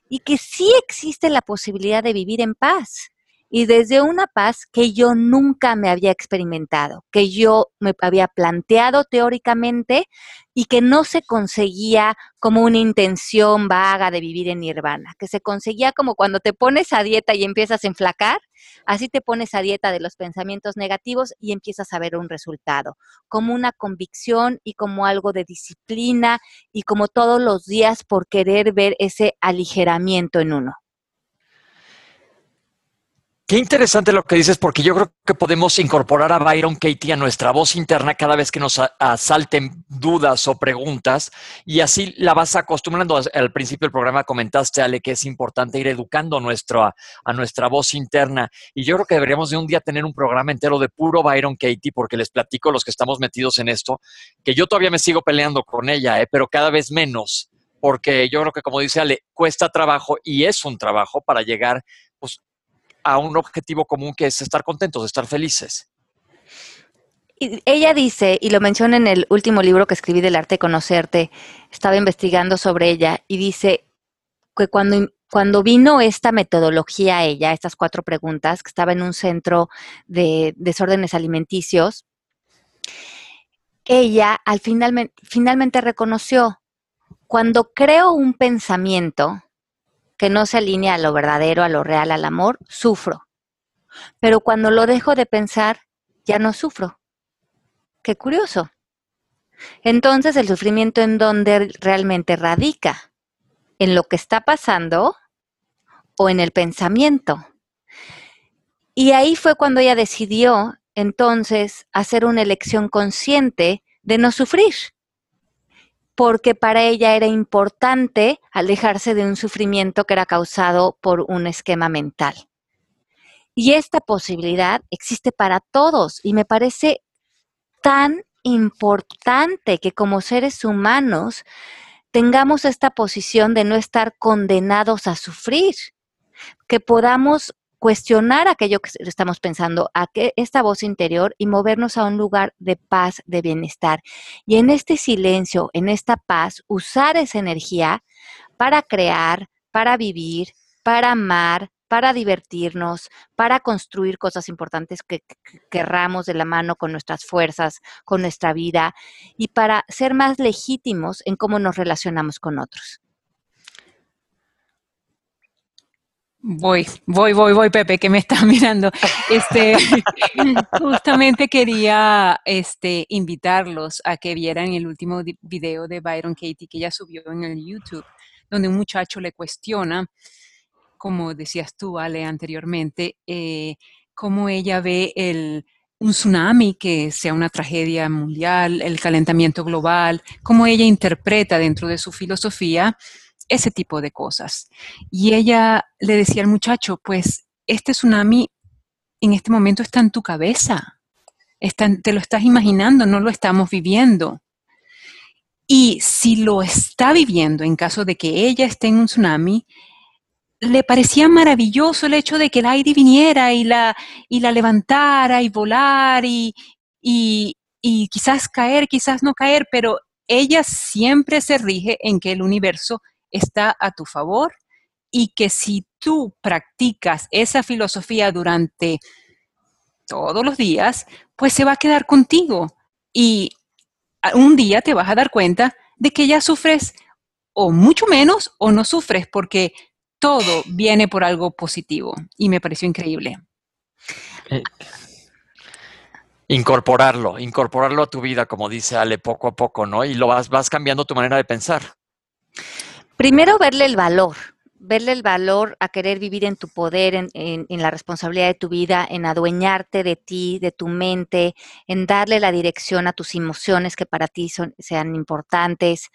y que sí existe la posibilidad de vivir en paz y desde una paz que yo nunca me había experimentado, que yo me había planteado teóricamente y que no se conseguía como una intención vaga de vivir en nirvana, que se conseguía como cuando te pones a dieta y empiezas a enflacar, así te pones a dieta de los pensamientos negativos y empiezas a ver un resultado, como una convicción y como algo de disciplina y como todos los días por querer ver ese aligeramiento en uno. Qué interesante lo que dices, porque yo creo que podemos incorporar a Byron Katie a nuestra voz interna cada vez que nos asalten dudas o preguntas, y así la vas acostumbrando. Al principio del programa comentaste, Ale, que es importante ir educando a, a nuestra voz interna, y yo creo que deberíamos de un día tener un programa entero de puro Byron Katie, porque les platico los que estamos metidos en esto, que yo todavía me sigo peleando con ella, ¿eh? pero cada vez menos porque yo creo que como dice Ale, cuesta trabajo y es un trabajo para llegar pues, a un objetivo común que es estar contentos, estar felices. Ella dice, y lo menciona en el último libro que escribí del arte de conocerte, estaba investigando sobre ella y dice que cuando, cuando vino esta metodología a ella, estas cuatro preguntas, que estaba en un centro de desórdenes alimenticios, ella al final, finalmente reconoció, cuando creo un pensamiento, que no se alinea a lo verdadero, a lo real, al amor, sufro. Pero cuando lo dejo de pensar, ya no sufro. Qué curioso. Entonces, el sufrimiento en dónde realmente radica, en lo que está pasando o en el pensamiento. Y ahí fue cuando ella decidió entonces hacer una elección consciente de no sufrir porque para ella era importante alejarse de un sufrimiento que era causado por un esquema mental. Y esta posibilidad existe para todos y me parece tan importante que como seres humanos tengamos esta posición de no estar condenados a sufrir, que podamos cuestionar aquello que estamos pensando, a que esta voz interior y movernos a un lugar de paz, de bienestar. Y en este silencio, en esta paz, usar esa energía para crear, para vivir, para amar, para divertirnos, para construir cosas importantes que querramos de la mano con nuestras fuerzas, con nuestra vida y para ser más legítimos en cómo nos relacionamos con otros. Voy, voy, voy, voy, Pepe, que me está mirando. Este, justamente quería este, invitarlos a que vieran el último video de Byron Katie que ella subió en el YouTube, donde un muchacho le cuestiona, como decías tú, Ale, anteriormente, eh, cómo ella ve el, un tsunami que sea una tragedia mundial, el calentamiento global, cómo ella interpreta dentro de su filosofía ese tipo de cosas. Y ella le decía al muchacho, pues este tsunami en este momento está en tu cabeza, te lo estás imaginando, no lo estamos viviendo. Y si lo está viviendo en caso de que ella esté en un tsunami, le parecía maravilloso el hecho de que el aire viniera y la, y la levantara y volar y, y quizás caer, quizás no caer, pero ella siempre se rige en que el universo está a tu favor y que si tú practicas esa filosofía durante todos los días, pues se va a quedar contigo y un día te vas a dar cuenta de que ya sufres o mucho menos o no sufres porque todo viene por algo positivo y me pareció increíble. Eh, incorporarlo, incorporarlo a tu vida, como dice Ale, poco a poco, ¿no? Y lo vas, vas cambiando tu manera de pensar. Primero verle el valor, verle el valor a querer vivir en tu poder, en, en, la responsabilidad de tu vida, en adueñarte de ti, de tu mente, en darle la dirección a tus emociones que para ti son, sean importantes.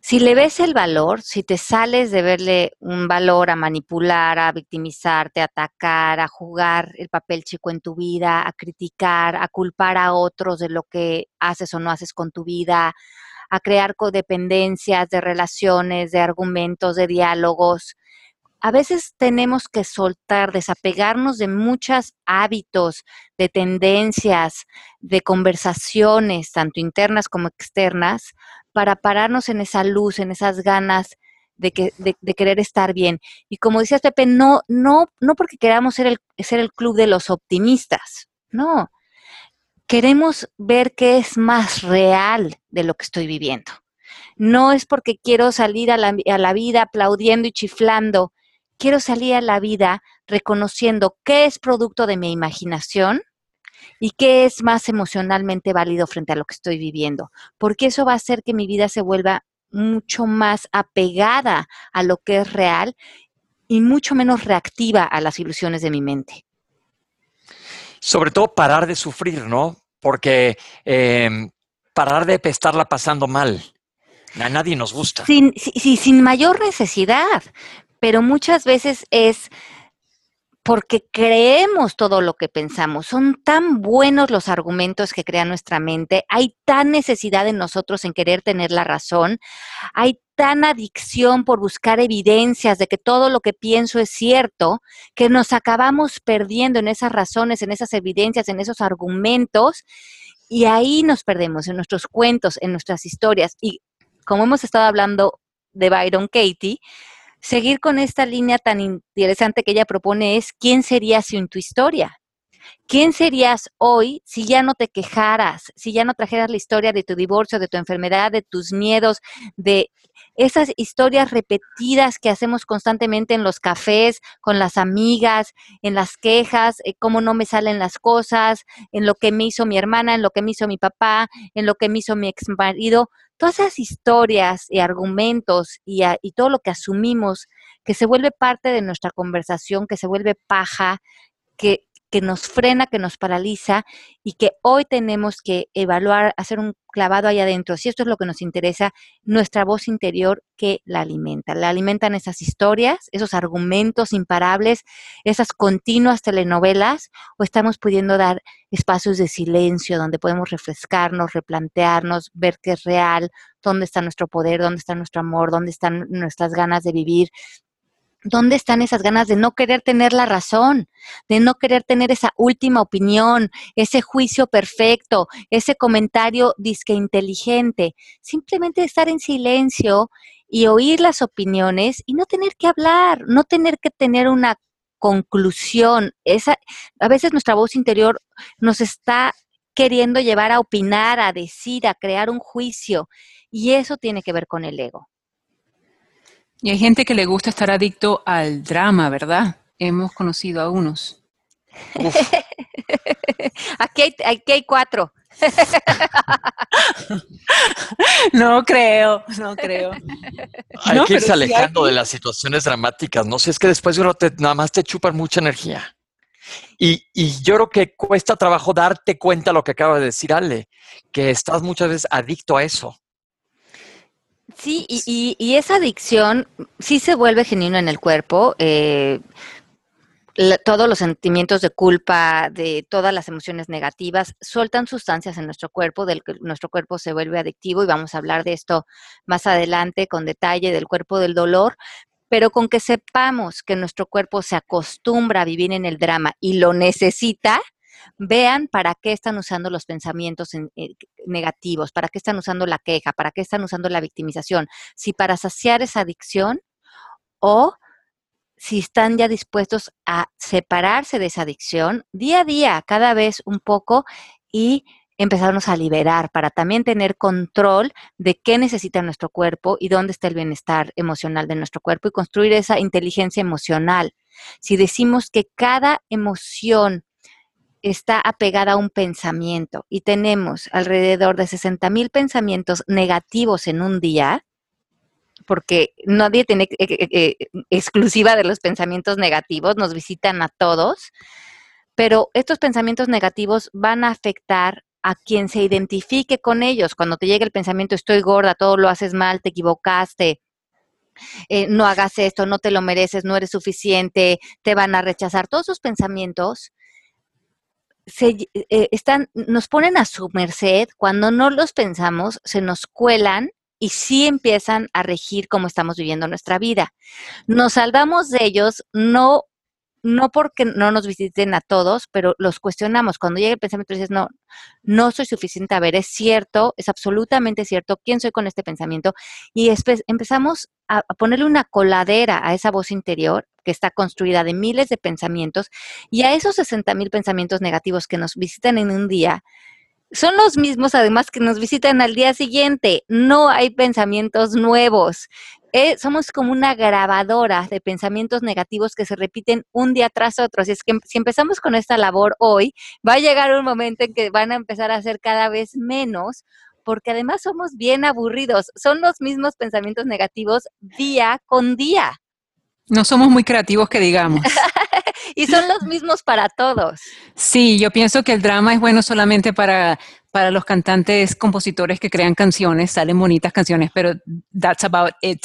Si le ves el valor, si te sales de verle un valor a manipular, a victimizarte, a atacar, a jugar el papel chico en tu vida, a criticar, a culpar a otros de lo que haces o no haces con tu vida, a crear codependencias de relaciones, de argumentos, de diálogos. A veces tenemos que soltar, desapegarnos de muchos hábitos, de tendencias, de conversaciones, tanto internas como externas, para pararnos en esa luz, en esas ganas de, que, de, querer estar bien. Y como decías, Pepe, no, no, no porque queramos ser el, ser el club de los optimistas, no. Queremos ver qué es más real de lo que estoy viviendo. No es porque quiero salir a la, vida aplaudiendo y chiflando. Quiero salir a la vida reconociendo qué es producto de mi imaginación y qué es más emocionalmente válido frente a lo que estoy viviendo, porque eso va a hacer que mi vida se vuelva mucho más apegada a lo que es real y mucho menos reactiva a las ilusiones de mi mente. Sobre todo parar de sufrir, ¿no? Porque em, parar de estarla pasando mal. A nadie nos gusta. Sin mayor necesidad, pero muchas veces es porque creemos todo lo que pensamos. Son tan buenos los argumentos que crea nuestra mente, hay tan necesidad en nosotros en querer tener la razón, hay tan adicción por buscar evidencias de que todo lo que pienso es cierto, que nos acabamos perdiendo en esas razones, en esas evidencias, en esos argumentos, y ahí nos perdemos en nuestros cuentos, en nuestras historias. Y como hemos estado hablando de Byron Katie, seguir con esta línea tan interesante que ella propone es, ¿quién serías sin tu historia? ¿Quién serías hoy si ya no te quejaras, si ya no trajeras la historia de tu divorcio, de tu enfermedad, de tus miedos, de esas historias repetidas que hacemos constantemente en los cafés, con las amigas, en las quejas, eh, cómo no me salen las cosas, en lo que me hizo mi hermana, en lo que me hizo mi papá, en lo que me hizo mi ex marido? todas esas historias y argumentos y, y, todo lo que asumimos que se vuelve parte de nuestra conversación, que se vuelve paja, que, que nos frena, que nos paraliza y que hoy tenemos que evaluar, hacer un clavado ahí adentro. Si esto es lo que nos interesa, nuestra voz interior que la alimenta. La alimentan esas historias, esos argumentos imparables, esas continuas telenovelas, o estamos pudiendo dar espacios de silencio donde podemos refrescarnos, replantearnos, ver qué es real, dónde está nuestro poder, dónde está nuestro amor, dónde están nuestras ganas de vivir, ¿Dónde están esas ganas de no querer tener la razón, de no querer tener esa última opinión, ese juicio perfecto, ese comentario disque inteligente? Simplemente estar en silencio y oír las opiniones y no tener que hablar, no tener que tener una conclusión. Esa, a veces nuestra voz interior nos está queriendo llevar a opinar, a decir, a crear un juicio y eso tiene que ver con el ego. Y hay gente que le gusta estar adicto al drama, ¿verdad? Hemos conocido a unos. aquí, hay, aquí hay cuatro. no creo, no creo. Hay que irse alejando de las situaciones dramáticas, ¿no? Si es que después de uno te, nada más te chupan mucha energía. Y, y, yo creo que cuesta trabajo darte cuenta lo que acaba de decir Ale, que estás muchas veces adicto a eso. Sí, y, esa adicción sí se vuelve genuina en el cuerpo. Eh, todos los sentimientos de culpa, de todas las emociones negativas, sueltan sustancias en nuestro cuerpo, del que nuestro cuerpo se vuelve adictivo y vamos a hablar de esto más adelante con detalle del cuerpo del dolor, pero con que sepamos que nuestro cuerpo se acostumbra a vivir en el drama y lo necesita, vean para qué están usando los pensamientos eh, negativos, para qué están usando la queja, para qué están usando la victimización, si para saciar esa adicción o si están ya dispuestos a separarse de esa adicción día a día, cada vez un poco y empezarnos a liberar, para también tener control de qué necesita nuestro cuerpo y dónde está el bienestar emocional de nuestro cuerpo y construir esa inteligencia emocional. Si decimos que cada emoción está apegada a un pensamiento y tenemos alrededor de 60 mil pensamientos negativos en un día, porque nadie tiene eh, eh, eh, exclusiva de los pensamientos negativos, nos visitan a todos, pero estos pensamientos negativos van a afectar a quien se identifique con ellos. Cuando te llega el pensamiento, estoy gorda, todo lo haces mal, te equivocaste, no hagas esto, no te lo mereces, no eres suficiente, te van a rechazar. Todos esos pensamientos se, eh, están, nos ponen a su merced, cuando no los pensamos, se nos cuelan y sí empiezan a regir cómo estamos viviendo nuestra vida. Nos salvamos de ellos no no porque no nos visiten a todos, pero los cuestionamos. Cuando llega el pensamiento, dices, no, no soy suficiente. A ver, es cierto, es absolutamente cierto. ¿Quién soy con este pensamiento? Y empezamos a, ponerle una coladera a esa voz interior que está construida de miles de pensamientos y a esos 60 mil pensamientos negativos que nos visitan en un día, son los mismos además que nos visitan al día siguiente. No hay pensamientos nuevos. Eh, somos como una grabadora de pensamientos negativos que se repiten un día tras otro. Así es que si empezamos con esta labor hoy, va a llegar un momento en que van a empezar a ser cada vez menos, porque además somos bien aburridos. Son los mismos pensamientos negativos día con día. No somos muy creativos que digamos. y son los mismos para todos. Sí, yo pienso que el drama es bueno solamente para, para los cantantes, compositores que crean canciones, salen bonitas canciones, pero that's about it.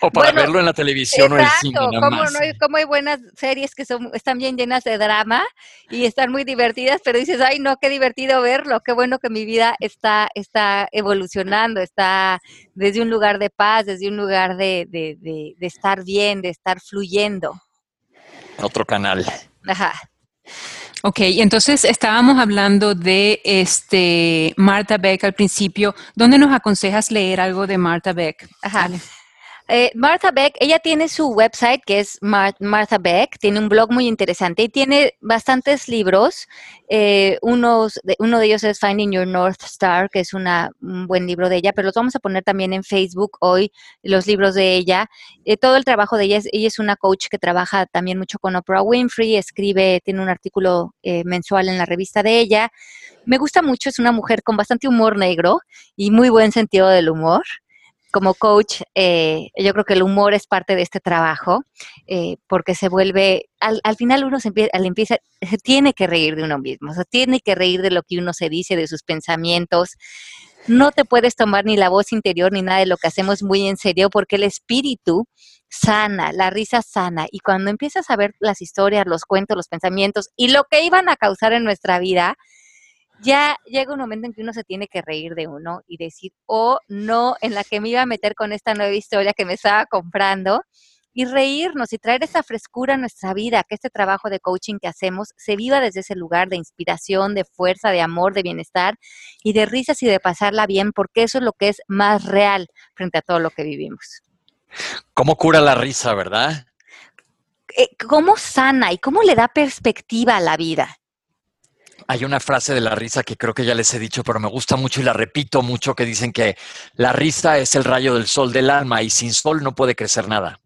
O para verlo en la televisión o en el cine. Nada más. No hay, como hay buenas series que son, están bien llenas de drama y están muy divertidas, pero dices, ay, no, qué divertido verlo, qué bueno que mi vida está, está evolucionando, está desde un lugar de paz, desde un lugar de, de, de, de estar bien, de estar fluyendo. Otro canal. Ajá. Ok, entonces estábamos hablando de este Marta Beck al principio. ¿Dónde nos aconsejas leer algo de Marta Beck? Ajá. Eh, Martha Beck, ella tiene su website que es Martha Beck, tiene un blog muy interesante y tiene bastantes libros. Eh, unos uno de ellos es Finding Your North Star, que es una, un buen libro de ella, pero los vamos a poner también en Facebook hoy, los libros de ella. Eh, todo el trabajo de ella, es, ella es una coach que trabaja también mucho con Oprah Winfrey, escribe, tiene un artículo mensual en la revista de ella. Me gusta mucho, es una mujer con bastante humor negro y muy buen sentido del humor como coach, eh, yo creo que el humor es parte de este trabajo, eh, porque se vuelve, al, final uno se empieza, se tiene que reír de uno mismo, se tiene que reír de lo que uno se dice, de sus pensamientos. No te puedes tomar ni la voz interior ni nada de lo que hacemos muy en serio, porque el espíritu sana, la risa sana, y cuando empiezas a ver las historias, los cuentos, los pensamientos y lo que iban a causar en nuestra vida, ya llega un momento en que uno se tiene que reír de uno y decir, oh, no, en la que me iba a meter con esta nueva historia que me estaba comprando y reírnos y traer esa frescura a nuestra vida, que este trabajo de coaching que hacemos se viva desde ese lugar de inspiración, de fuerza, de amor, de bienestar y de risas y de pasarla bien, porque eso es lo que es más real frente a todo lo que vivimos. ¿Cómo cura la risa, verdad? Eh, ¿Cómo sana y cómo le da perspectiva a la vida? Hay una frase de la risa que creo que ya les he dicho, pero me gusta mucho y la repito mucho, que dicen que la risa es el rayo del sol del alma y sin sol no puede crecer nada.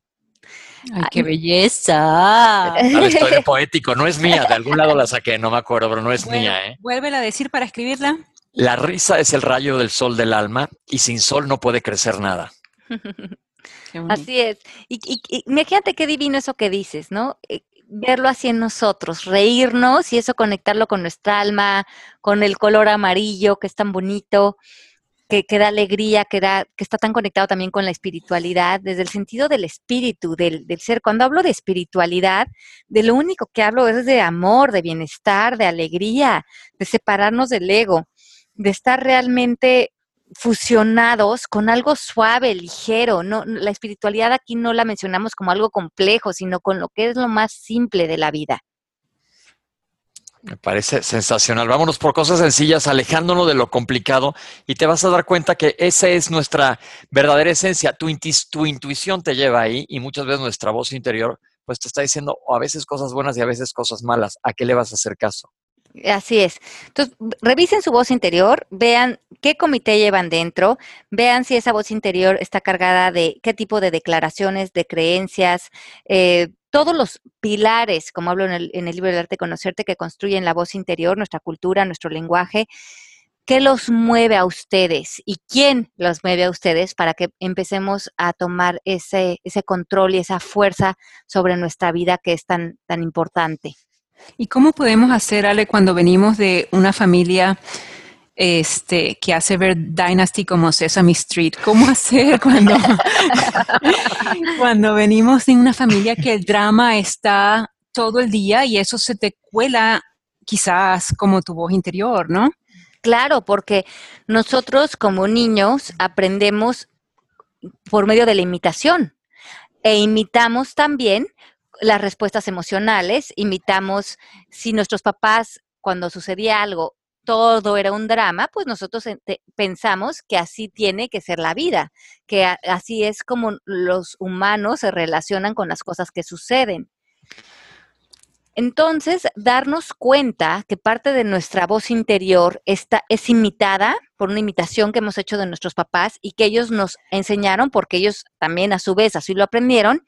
¡Ay, qué belleza! estoy poético, no es mía, de algún lado la saqué, no me acuerdo, pero no es mía. ¿eh? Vuélvela a decir para escribirla. La risa es el rayo del sol del alma y sin sol no puede crecer nada. Así es. Y, y, imagínate qué divino eso que dices, ¿no? Verlo así en nosotros, reírnos y eso conectarlo con nuestra alma, con el color amarillo que es tan bonito, que, da alegría, que, da, que está tan conectado también con la espiritualidad, desde el sentido del espíritu, del, del ser. Cuando hablo de espiritualidad, de lo único que hablo es de amor, de bienestar, de alegría, de separarnos del ego, de estar realmente fusionados con algo suave, ligero. No, la espiritualidad aquí no la mencionamos como algo complejo, sino con lo que es lo más simple de la vida. Me parece sensacional. Vámonos por cosas sencillas, alejándonos de lo complicado y te vas a dar cuenta que esa es nuestra verdadera esencia. Tu, tu intuición te lleva ahí y muchas veces nuestra voz interior pues te está diciendo a veces cosas buenas y a veces cosas malas. ¿A qué le vas a hacer caso? Así es. Entonces, revisen su voz interior, vean qué comité llevan dentro, vean si esa voz interior está cargada de qué tipo de declaraciones, de creencias, eh, todos los pilares, como hablo en el, en el libro del arte conocerte, que construyen la voz interior, nuestra cultura, nuestro lenguaje. ¿Qué los mueve a ustedes y quién los mueve a ustedes para que empecemos a tomar ese, ese control y esa fuerza sobre nuestra vida que es tan, tan importante? ¿Y cómo podemos hacer, Ale, cuando venimos de una familia este, que hace ver Dynasty como Sesame Street? ¿Cómo hacer cuando, cuando venimos de una familia que el drama está todo el día y eso se te cuela quizás como tu voz interior, ¿no? Claro, porque nosotros como niños aprendemos por medio de la imitación e imitamos también las respuestas emocionales, imitamos si nuestros papás cuando sucedía algo todo era un drama, pues nosotros pensamos que así tiene que ser la vida, que así es como los humanos se relacionan con las cosas que suceden. Entonces, darnos cuenta que parte de nuestra voz interior está, es imitada por una imitación que hemos hecho de nuestros papás y que ellos nos enseñaron, porque ellos también a su vez así lo aprendieron,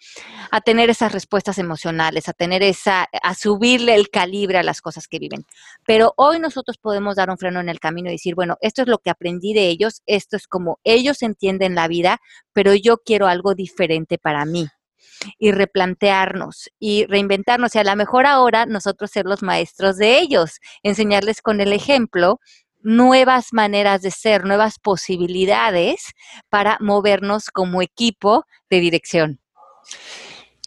a tener esas respuestas emocionales, a tener esa, a subirle el calibre a las cosas que viven. Pero hoy nosotros podemos dar un freno en el camino y decir, bueno, esto es lo que aprendí de ellos, esto es como ellos entienden la vida, pero yo quiero algo diferente para mí y replantearnos y reinventarnos y a lo mejor ahora nosotros ser los maestros de ellos, enseñarles con el ejemplo nuevas maneras de ser, nuevas posibilidades para movernos como equipo de dirección.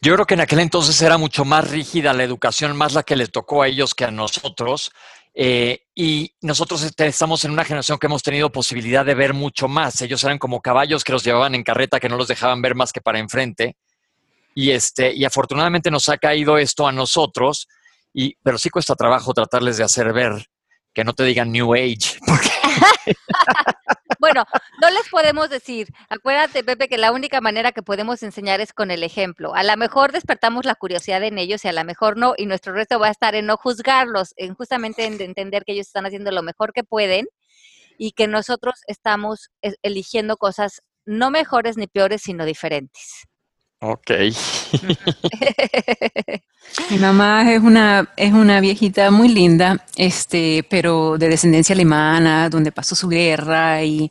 Yo creo que en aquel entonces era mucho más rígida la educación, más la que les tocó a ellos que a nosotros. Eh, y nosotros este, estamos en una generación que hemos tenido posibilidad de ver mucho más. Ellos eran como caballos que los llevaban en carreta, que no los dejaban ver más que para enfrente. Y, este, y afortunadamente nos ha caído esto a nosotros, y, pero sí cuesta trabajo tratarles de hacer ver que no te digan New Age. bueno, no les podemos decir, acuérdate Pepe que la única manera que podemos enseñar es con el ejemplo. A lo mejor despertamos la curiosidad en ellos y a lo mejor no, y nuestro resto va a estar en no juzgarlos, en justamente en entender que ellos están haciendo lo mejor que pueden y que nosotros estamos eligiendo cosas no mejores ni peores, sino diferentes. Ok. Mi mamá es una, es una viejita muy linda, este, pero de descendencia alemana, donde pasó su guerra y,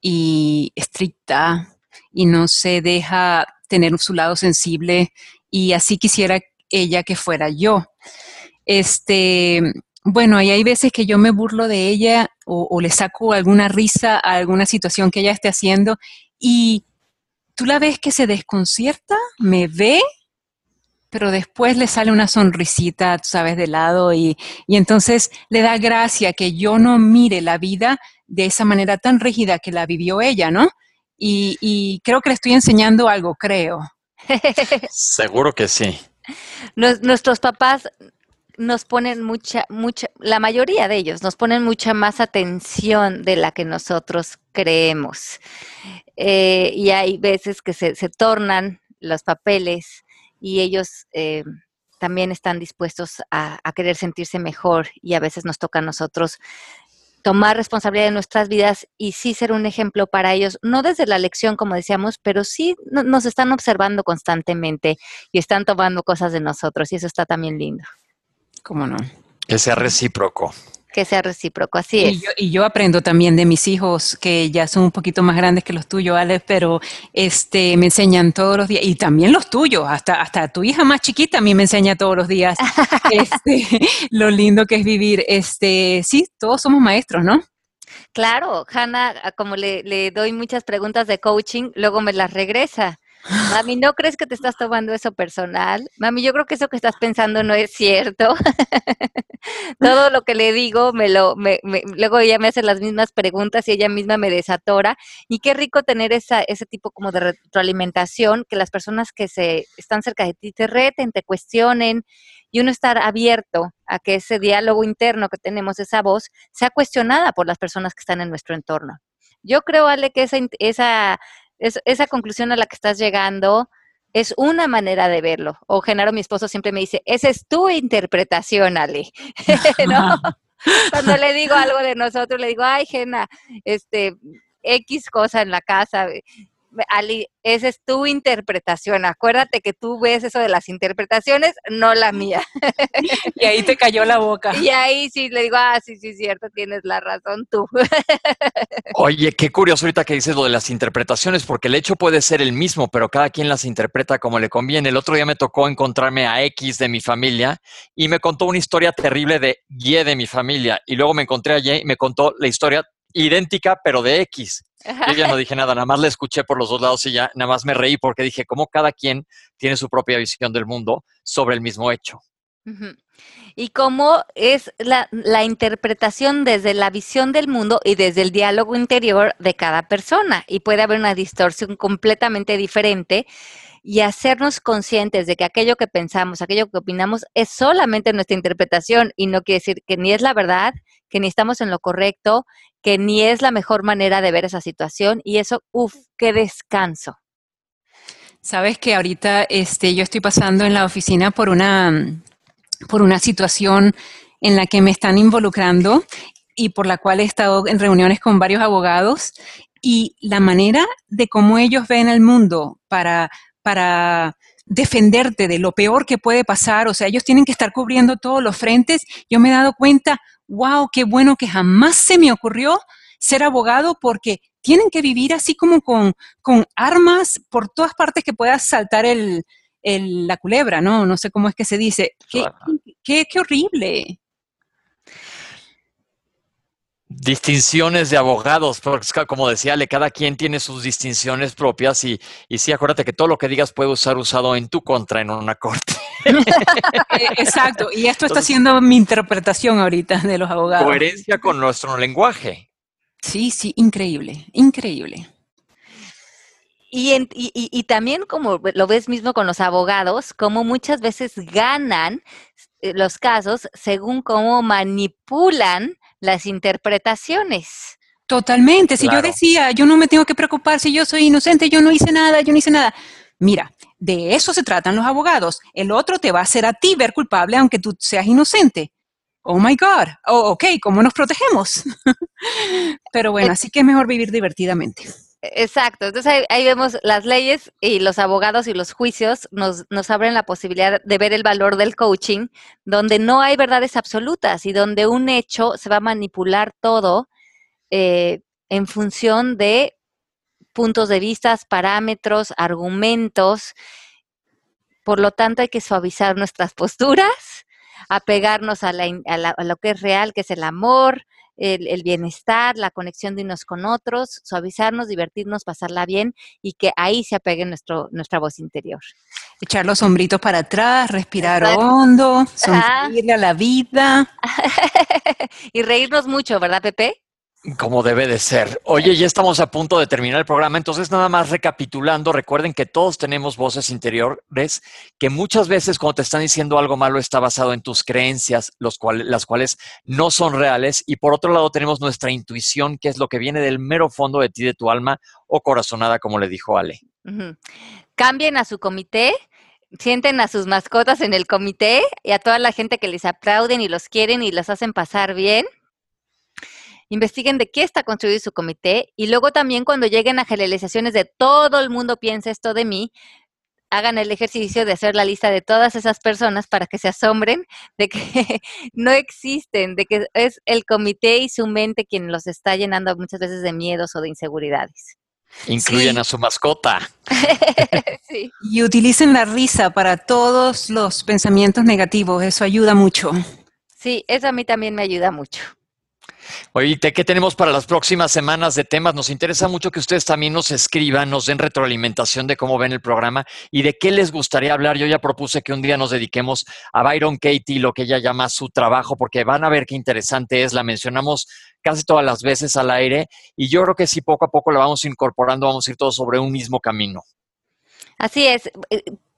y estricta y no se deja tener su lado sensible y así quisiera ella que fuera yo. Este, bueno, y hay veces que yo me burlo de ella o, o le saco alguna risa a alguna situación que ella esté haciendo y tú la ves que se desconcierta, me ve, pero después le sale una sonrisita, tú sabes, de lado y, entonces le da gracia que yo no mire la vida de esa manera tan rígida que la vivió ella, ¿no? Y, creo que le estoy enseñando algo, creo. Seguro que sí. nuestros papás nos ponen mucha, mucha, la mayoría de ellos nos ponen mucha más atención de la que nosotros creemos. Eh, y hay veces que se, tornan los papeles y ellos eh, también están dispuestos a, querer sentirse mejor y a veces nos toca a nosotros tomar responsabilidad de nuestras vidas y sí ser un ejemplo para ellos, no desde la lección, como decíamos, pero sí nos están observando constantemente y están tomando cosas de nosotros y eso está también lindo. ¿Cómo no? Que sea recíproco que sea recíproco, así es. Y yo, aprendo también de mis hijos, que ya son un poquito más grandes que los tuyos, Alex, pero este, me enseñan todos los días, y también los tuyos, hasta, hasta tu hija más chiquita a mí me enseña todos los días este, lo lindo que es vivir. Este, sí, todos somos maestros, ¿no? Claro, Hanna, como le, le doy muchas preguntas de coaching, luego me las regresa. Mami, ¿no crees que te estás tomando eso personal? Mami, yo creo que eso que estás pensando no es cierto. Todo lo que le digo, me lo, me, luego ella me hace las mismas preguntas y ella misma me desatora. Y qué rico tener esa, ese tipo como de retroalimentación, que las personas que se están cerca de ti te reten, te cuestionen y uno estar abierto a que ese diálogo interno que tenemos, esa voz, sea cuestionada por las personas que están en nuestro entorno. Yo creo, Ale, que esa, esa esa conclusión a la que estás llegando es una manera de verlo. O Genaro, mi esposo, siempre me dice, esa es tu interpretación, Ale. Cuando le digo algo de nosotros, le digo, ay, Jena, este, X cosa en la casa. Ali, esa es tu interpretación. Acuérdate que tú ves eso de las interpretaciones, no la mía. Y ahí te cayó la boca. Y ahí sí le digo, ah, sí, sí, cierto, tienes la razón tú. Oye, qué curioso ahorita que dices lo de las interpretaciones, porque el hecho puede ser el mismo, pero cada quien las interpreta como le conviene. El otro día me tocó encontrarme a X de mi familia y me contó una historia terrible de Y de mi familia. Y luego me encontré a Y y me contó la historia idéntica, pero de X. Yo ya no dije nada, nada más le escuché por los dos lados y ya nada más me reí porque dije, cómo cada quien tiene su propia visión del mundo sobre el mismo hecho. Y cómo es la, la, interpretación desde la visión del mundo y desde el diálogo interior de cada persona. Y puede haber una distorsión completamente diferente y hacernos conscientes de que aquello que pensamos, aquello que opinamos es solamente nuestra interpretación y no quiere decir que ni es la verdad, que ni estamos en lo correcto, que ni es la mejor manera de ver esa situación y eso, uff, qué descanso. Sabes que ahorita este, yo estoy pasando en la oficina por una, por una situación en la que me están involucrando y por la cual he estado en reuniones con varios abogados y la manera de cómo ellos ven el mundo para, para defenderte de lo peor que puede pasar, o sea, ellos tienen que estar cubriendo todos los frentes, yo me he dado cuenta, wow, qué bueno que jamás se me ocurrió ser abogado porque tienen que vivir así como con, con armas por todas partes que puedas saltar el, la culebra, ¿no? No sé cómo es que se dice. Qué, qué, qué horrible distinciones de abogados, porque como decía Ale, cada quien tiene sus distinciones propias y, y sí, acuérdate que todo lo que digas puede ser usado en tu contra en una corte. Eh, exacto, y esto está siendo mi interpretación ahorita de los abogados. Coherencia con nuestro lenguaje. Sí, sí, increíble, increíble. Y, y, y, también como lo ves mismo con los abogados, como muchas veces ganan eh, los casos según cómo manipulan las interpretaciones. Totalmente. Si yo decía, yo no me tengo que preocupar si yo soy inocente, yo no hice nada, yo no hice nada. Mira, de eso se tratan los abogados. El otro te va a hacer a ti ver culpable aunque tú seas inocente. Oh my God. Oh, ok, ¿cómo nos protegemos? Pero bueno, así que es mejor vivir divertidamente. Exacto, entonces ahí, vemos las leyes y los abogados y los juicios nos, nos, abren la posibilidad de ver el valor del coaching, donde no hay verdades absolutas y donde un hecho se va a manipular todo eh, en función de puntos de vista, parámetros, argumentos. Por lo tanto, hay que suavizar nuestras posturas, apegarnos a, a lo que es real, que es el amor, el, bienestar, la conexión de unos con otros, suavizarnos, divertirnos, pasarla bien y que ahí se apegue nuestro, nuestra voz interior. Echar los sombritos para atrás, respirar hondo, sonreírle a la vida. y reírnos mucho, ¿verdad, Pepe? Como debe de ser. Oye, ya estamos a punto de terminar el programa, entonces nada más recapitulando, recuerden que todos tenemos voces interiores que muchas veces cuando te están diciendo algo malo está basado en tus creencias, los las cuales no son reales, y por otro lado tenemos nuestra intuición, que es lo que viene del mero fondo de ti, de tu alma o corazonada, como le dijo Ale. Cambien a su comité, sienten a sus mascotas en el comité y a toda la gente que les aplauden y los quieren y los hacen pasar bien investiguen de qué está construido su comité y luego también cuando lleguen a generalizaciones de todo el mundo piensa esto de mí, hagan el ejercicio de hacer la lista de todas esas personas para que se asombren de que no existen, de que es el comité y su mente quien los está llenando muchas veces de miedos o de inseguridades. Incluyen a su mascota. sí. Y utilicen la risa para todos los pensamientos negativos, eso ayuda mucho. Sí, eso a mí también me ayuda mucho. Oye, ¿qué tenemos para las próximas semanas de temas? Nos interesa mucho que ustedes también nos escriban, nos den retroalimentación de cómo ven el programa y de qué les gustaría hablar. Yo ya propuse que un día nos dediquemos a Byron Katie, lo que ella llama su trabajo, porque van a ver qué interesante es. La mencionamos casi todas las veces al aire y yo creo que si poco a poco la vamos incorporando, vamos a ir todos sobre un mismo camino. Así es.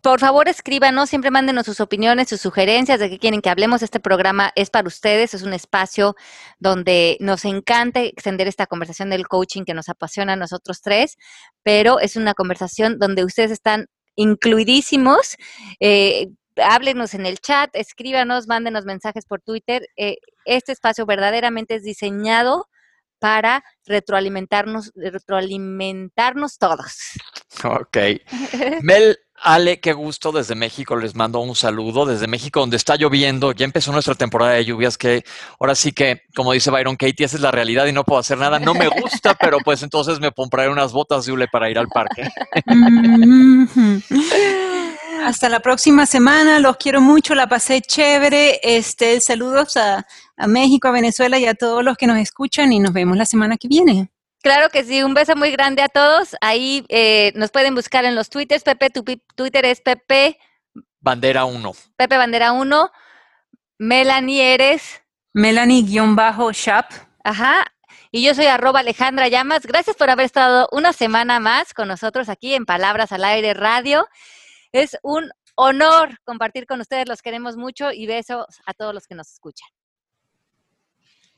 Por favor, escríbanos, siempre mándenos sus opiniones, sus sugerencias de qué quieren que hablemos. Este programa es para ustedes, es un espacio donde nos encanta extender esta conversación del coaching que nos apasiona a nosotros tres, pero es una conversación donde ustedes están incluidísimos. Eh, háblenos en el chat, escríbanos, mándenos mensajes por Twitter. Eh, este espacio verdaderamente es diseñado para retroalimentarnos, retroalimentarnos todos. Ok. Mel, Ale, qué gusto desde México, les mando un saludo desde México donde está lloviendo, ya empezó nuestra temporada de lluvias que ahora sí que, como dice Byron Katie, esa es la realidad y no puedo hacer nada, no me gusta, pero pues entonces me compraré unas botas de hule para ir al parque. Hasta la próxima semana, los quiero mucho, la pasé chévere. Este, saludos a, México, a Venezuela y a todos los que nos escuchan y nos vemos la semana que viene. Claro que sí, un beso muy grande a todos. Ahí eh, nos pueden buscar en los twitters. Pepe, tu Twitter es Pepe. Bandera 1. Pepe Bandera 1. Melanie eres. Melanie-shap. Ajá. Y yo soy arroba Alejandra Llamas. Gracias por haber estado una semana más con nosotros aquí en Palabras al Aire Radio. Es un honor compartir con ustedes, los queremos mucho y besos a todos los que nos escuchan.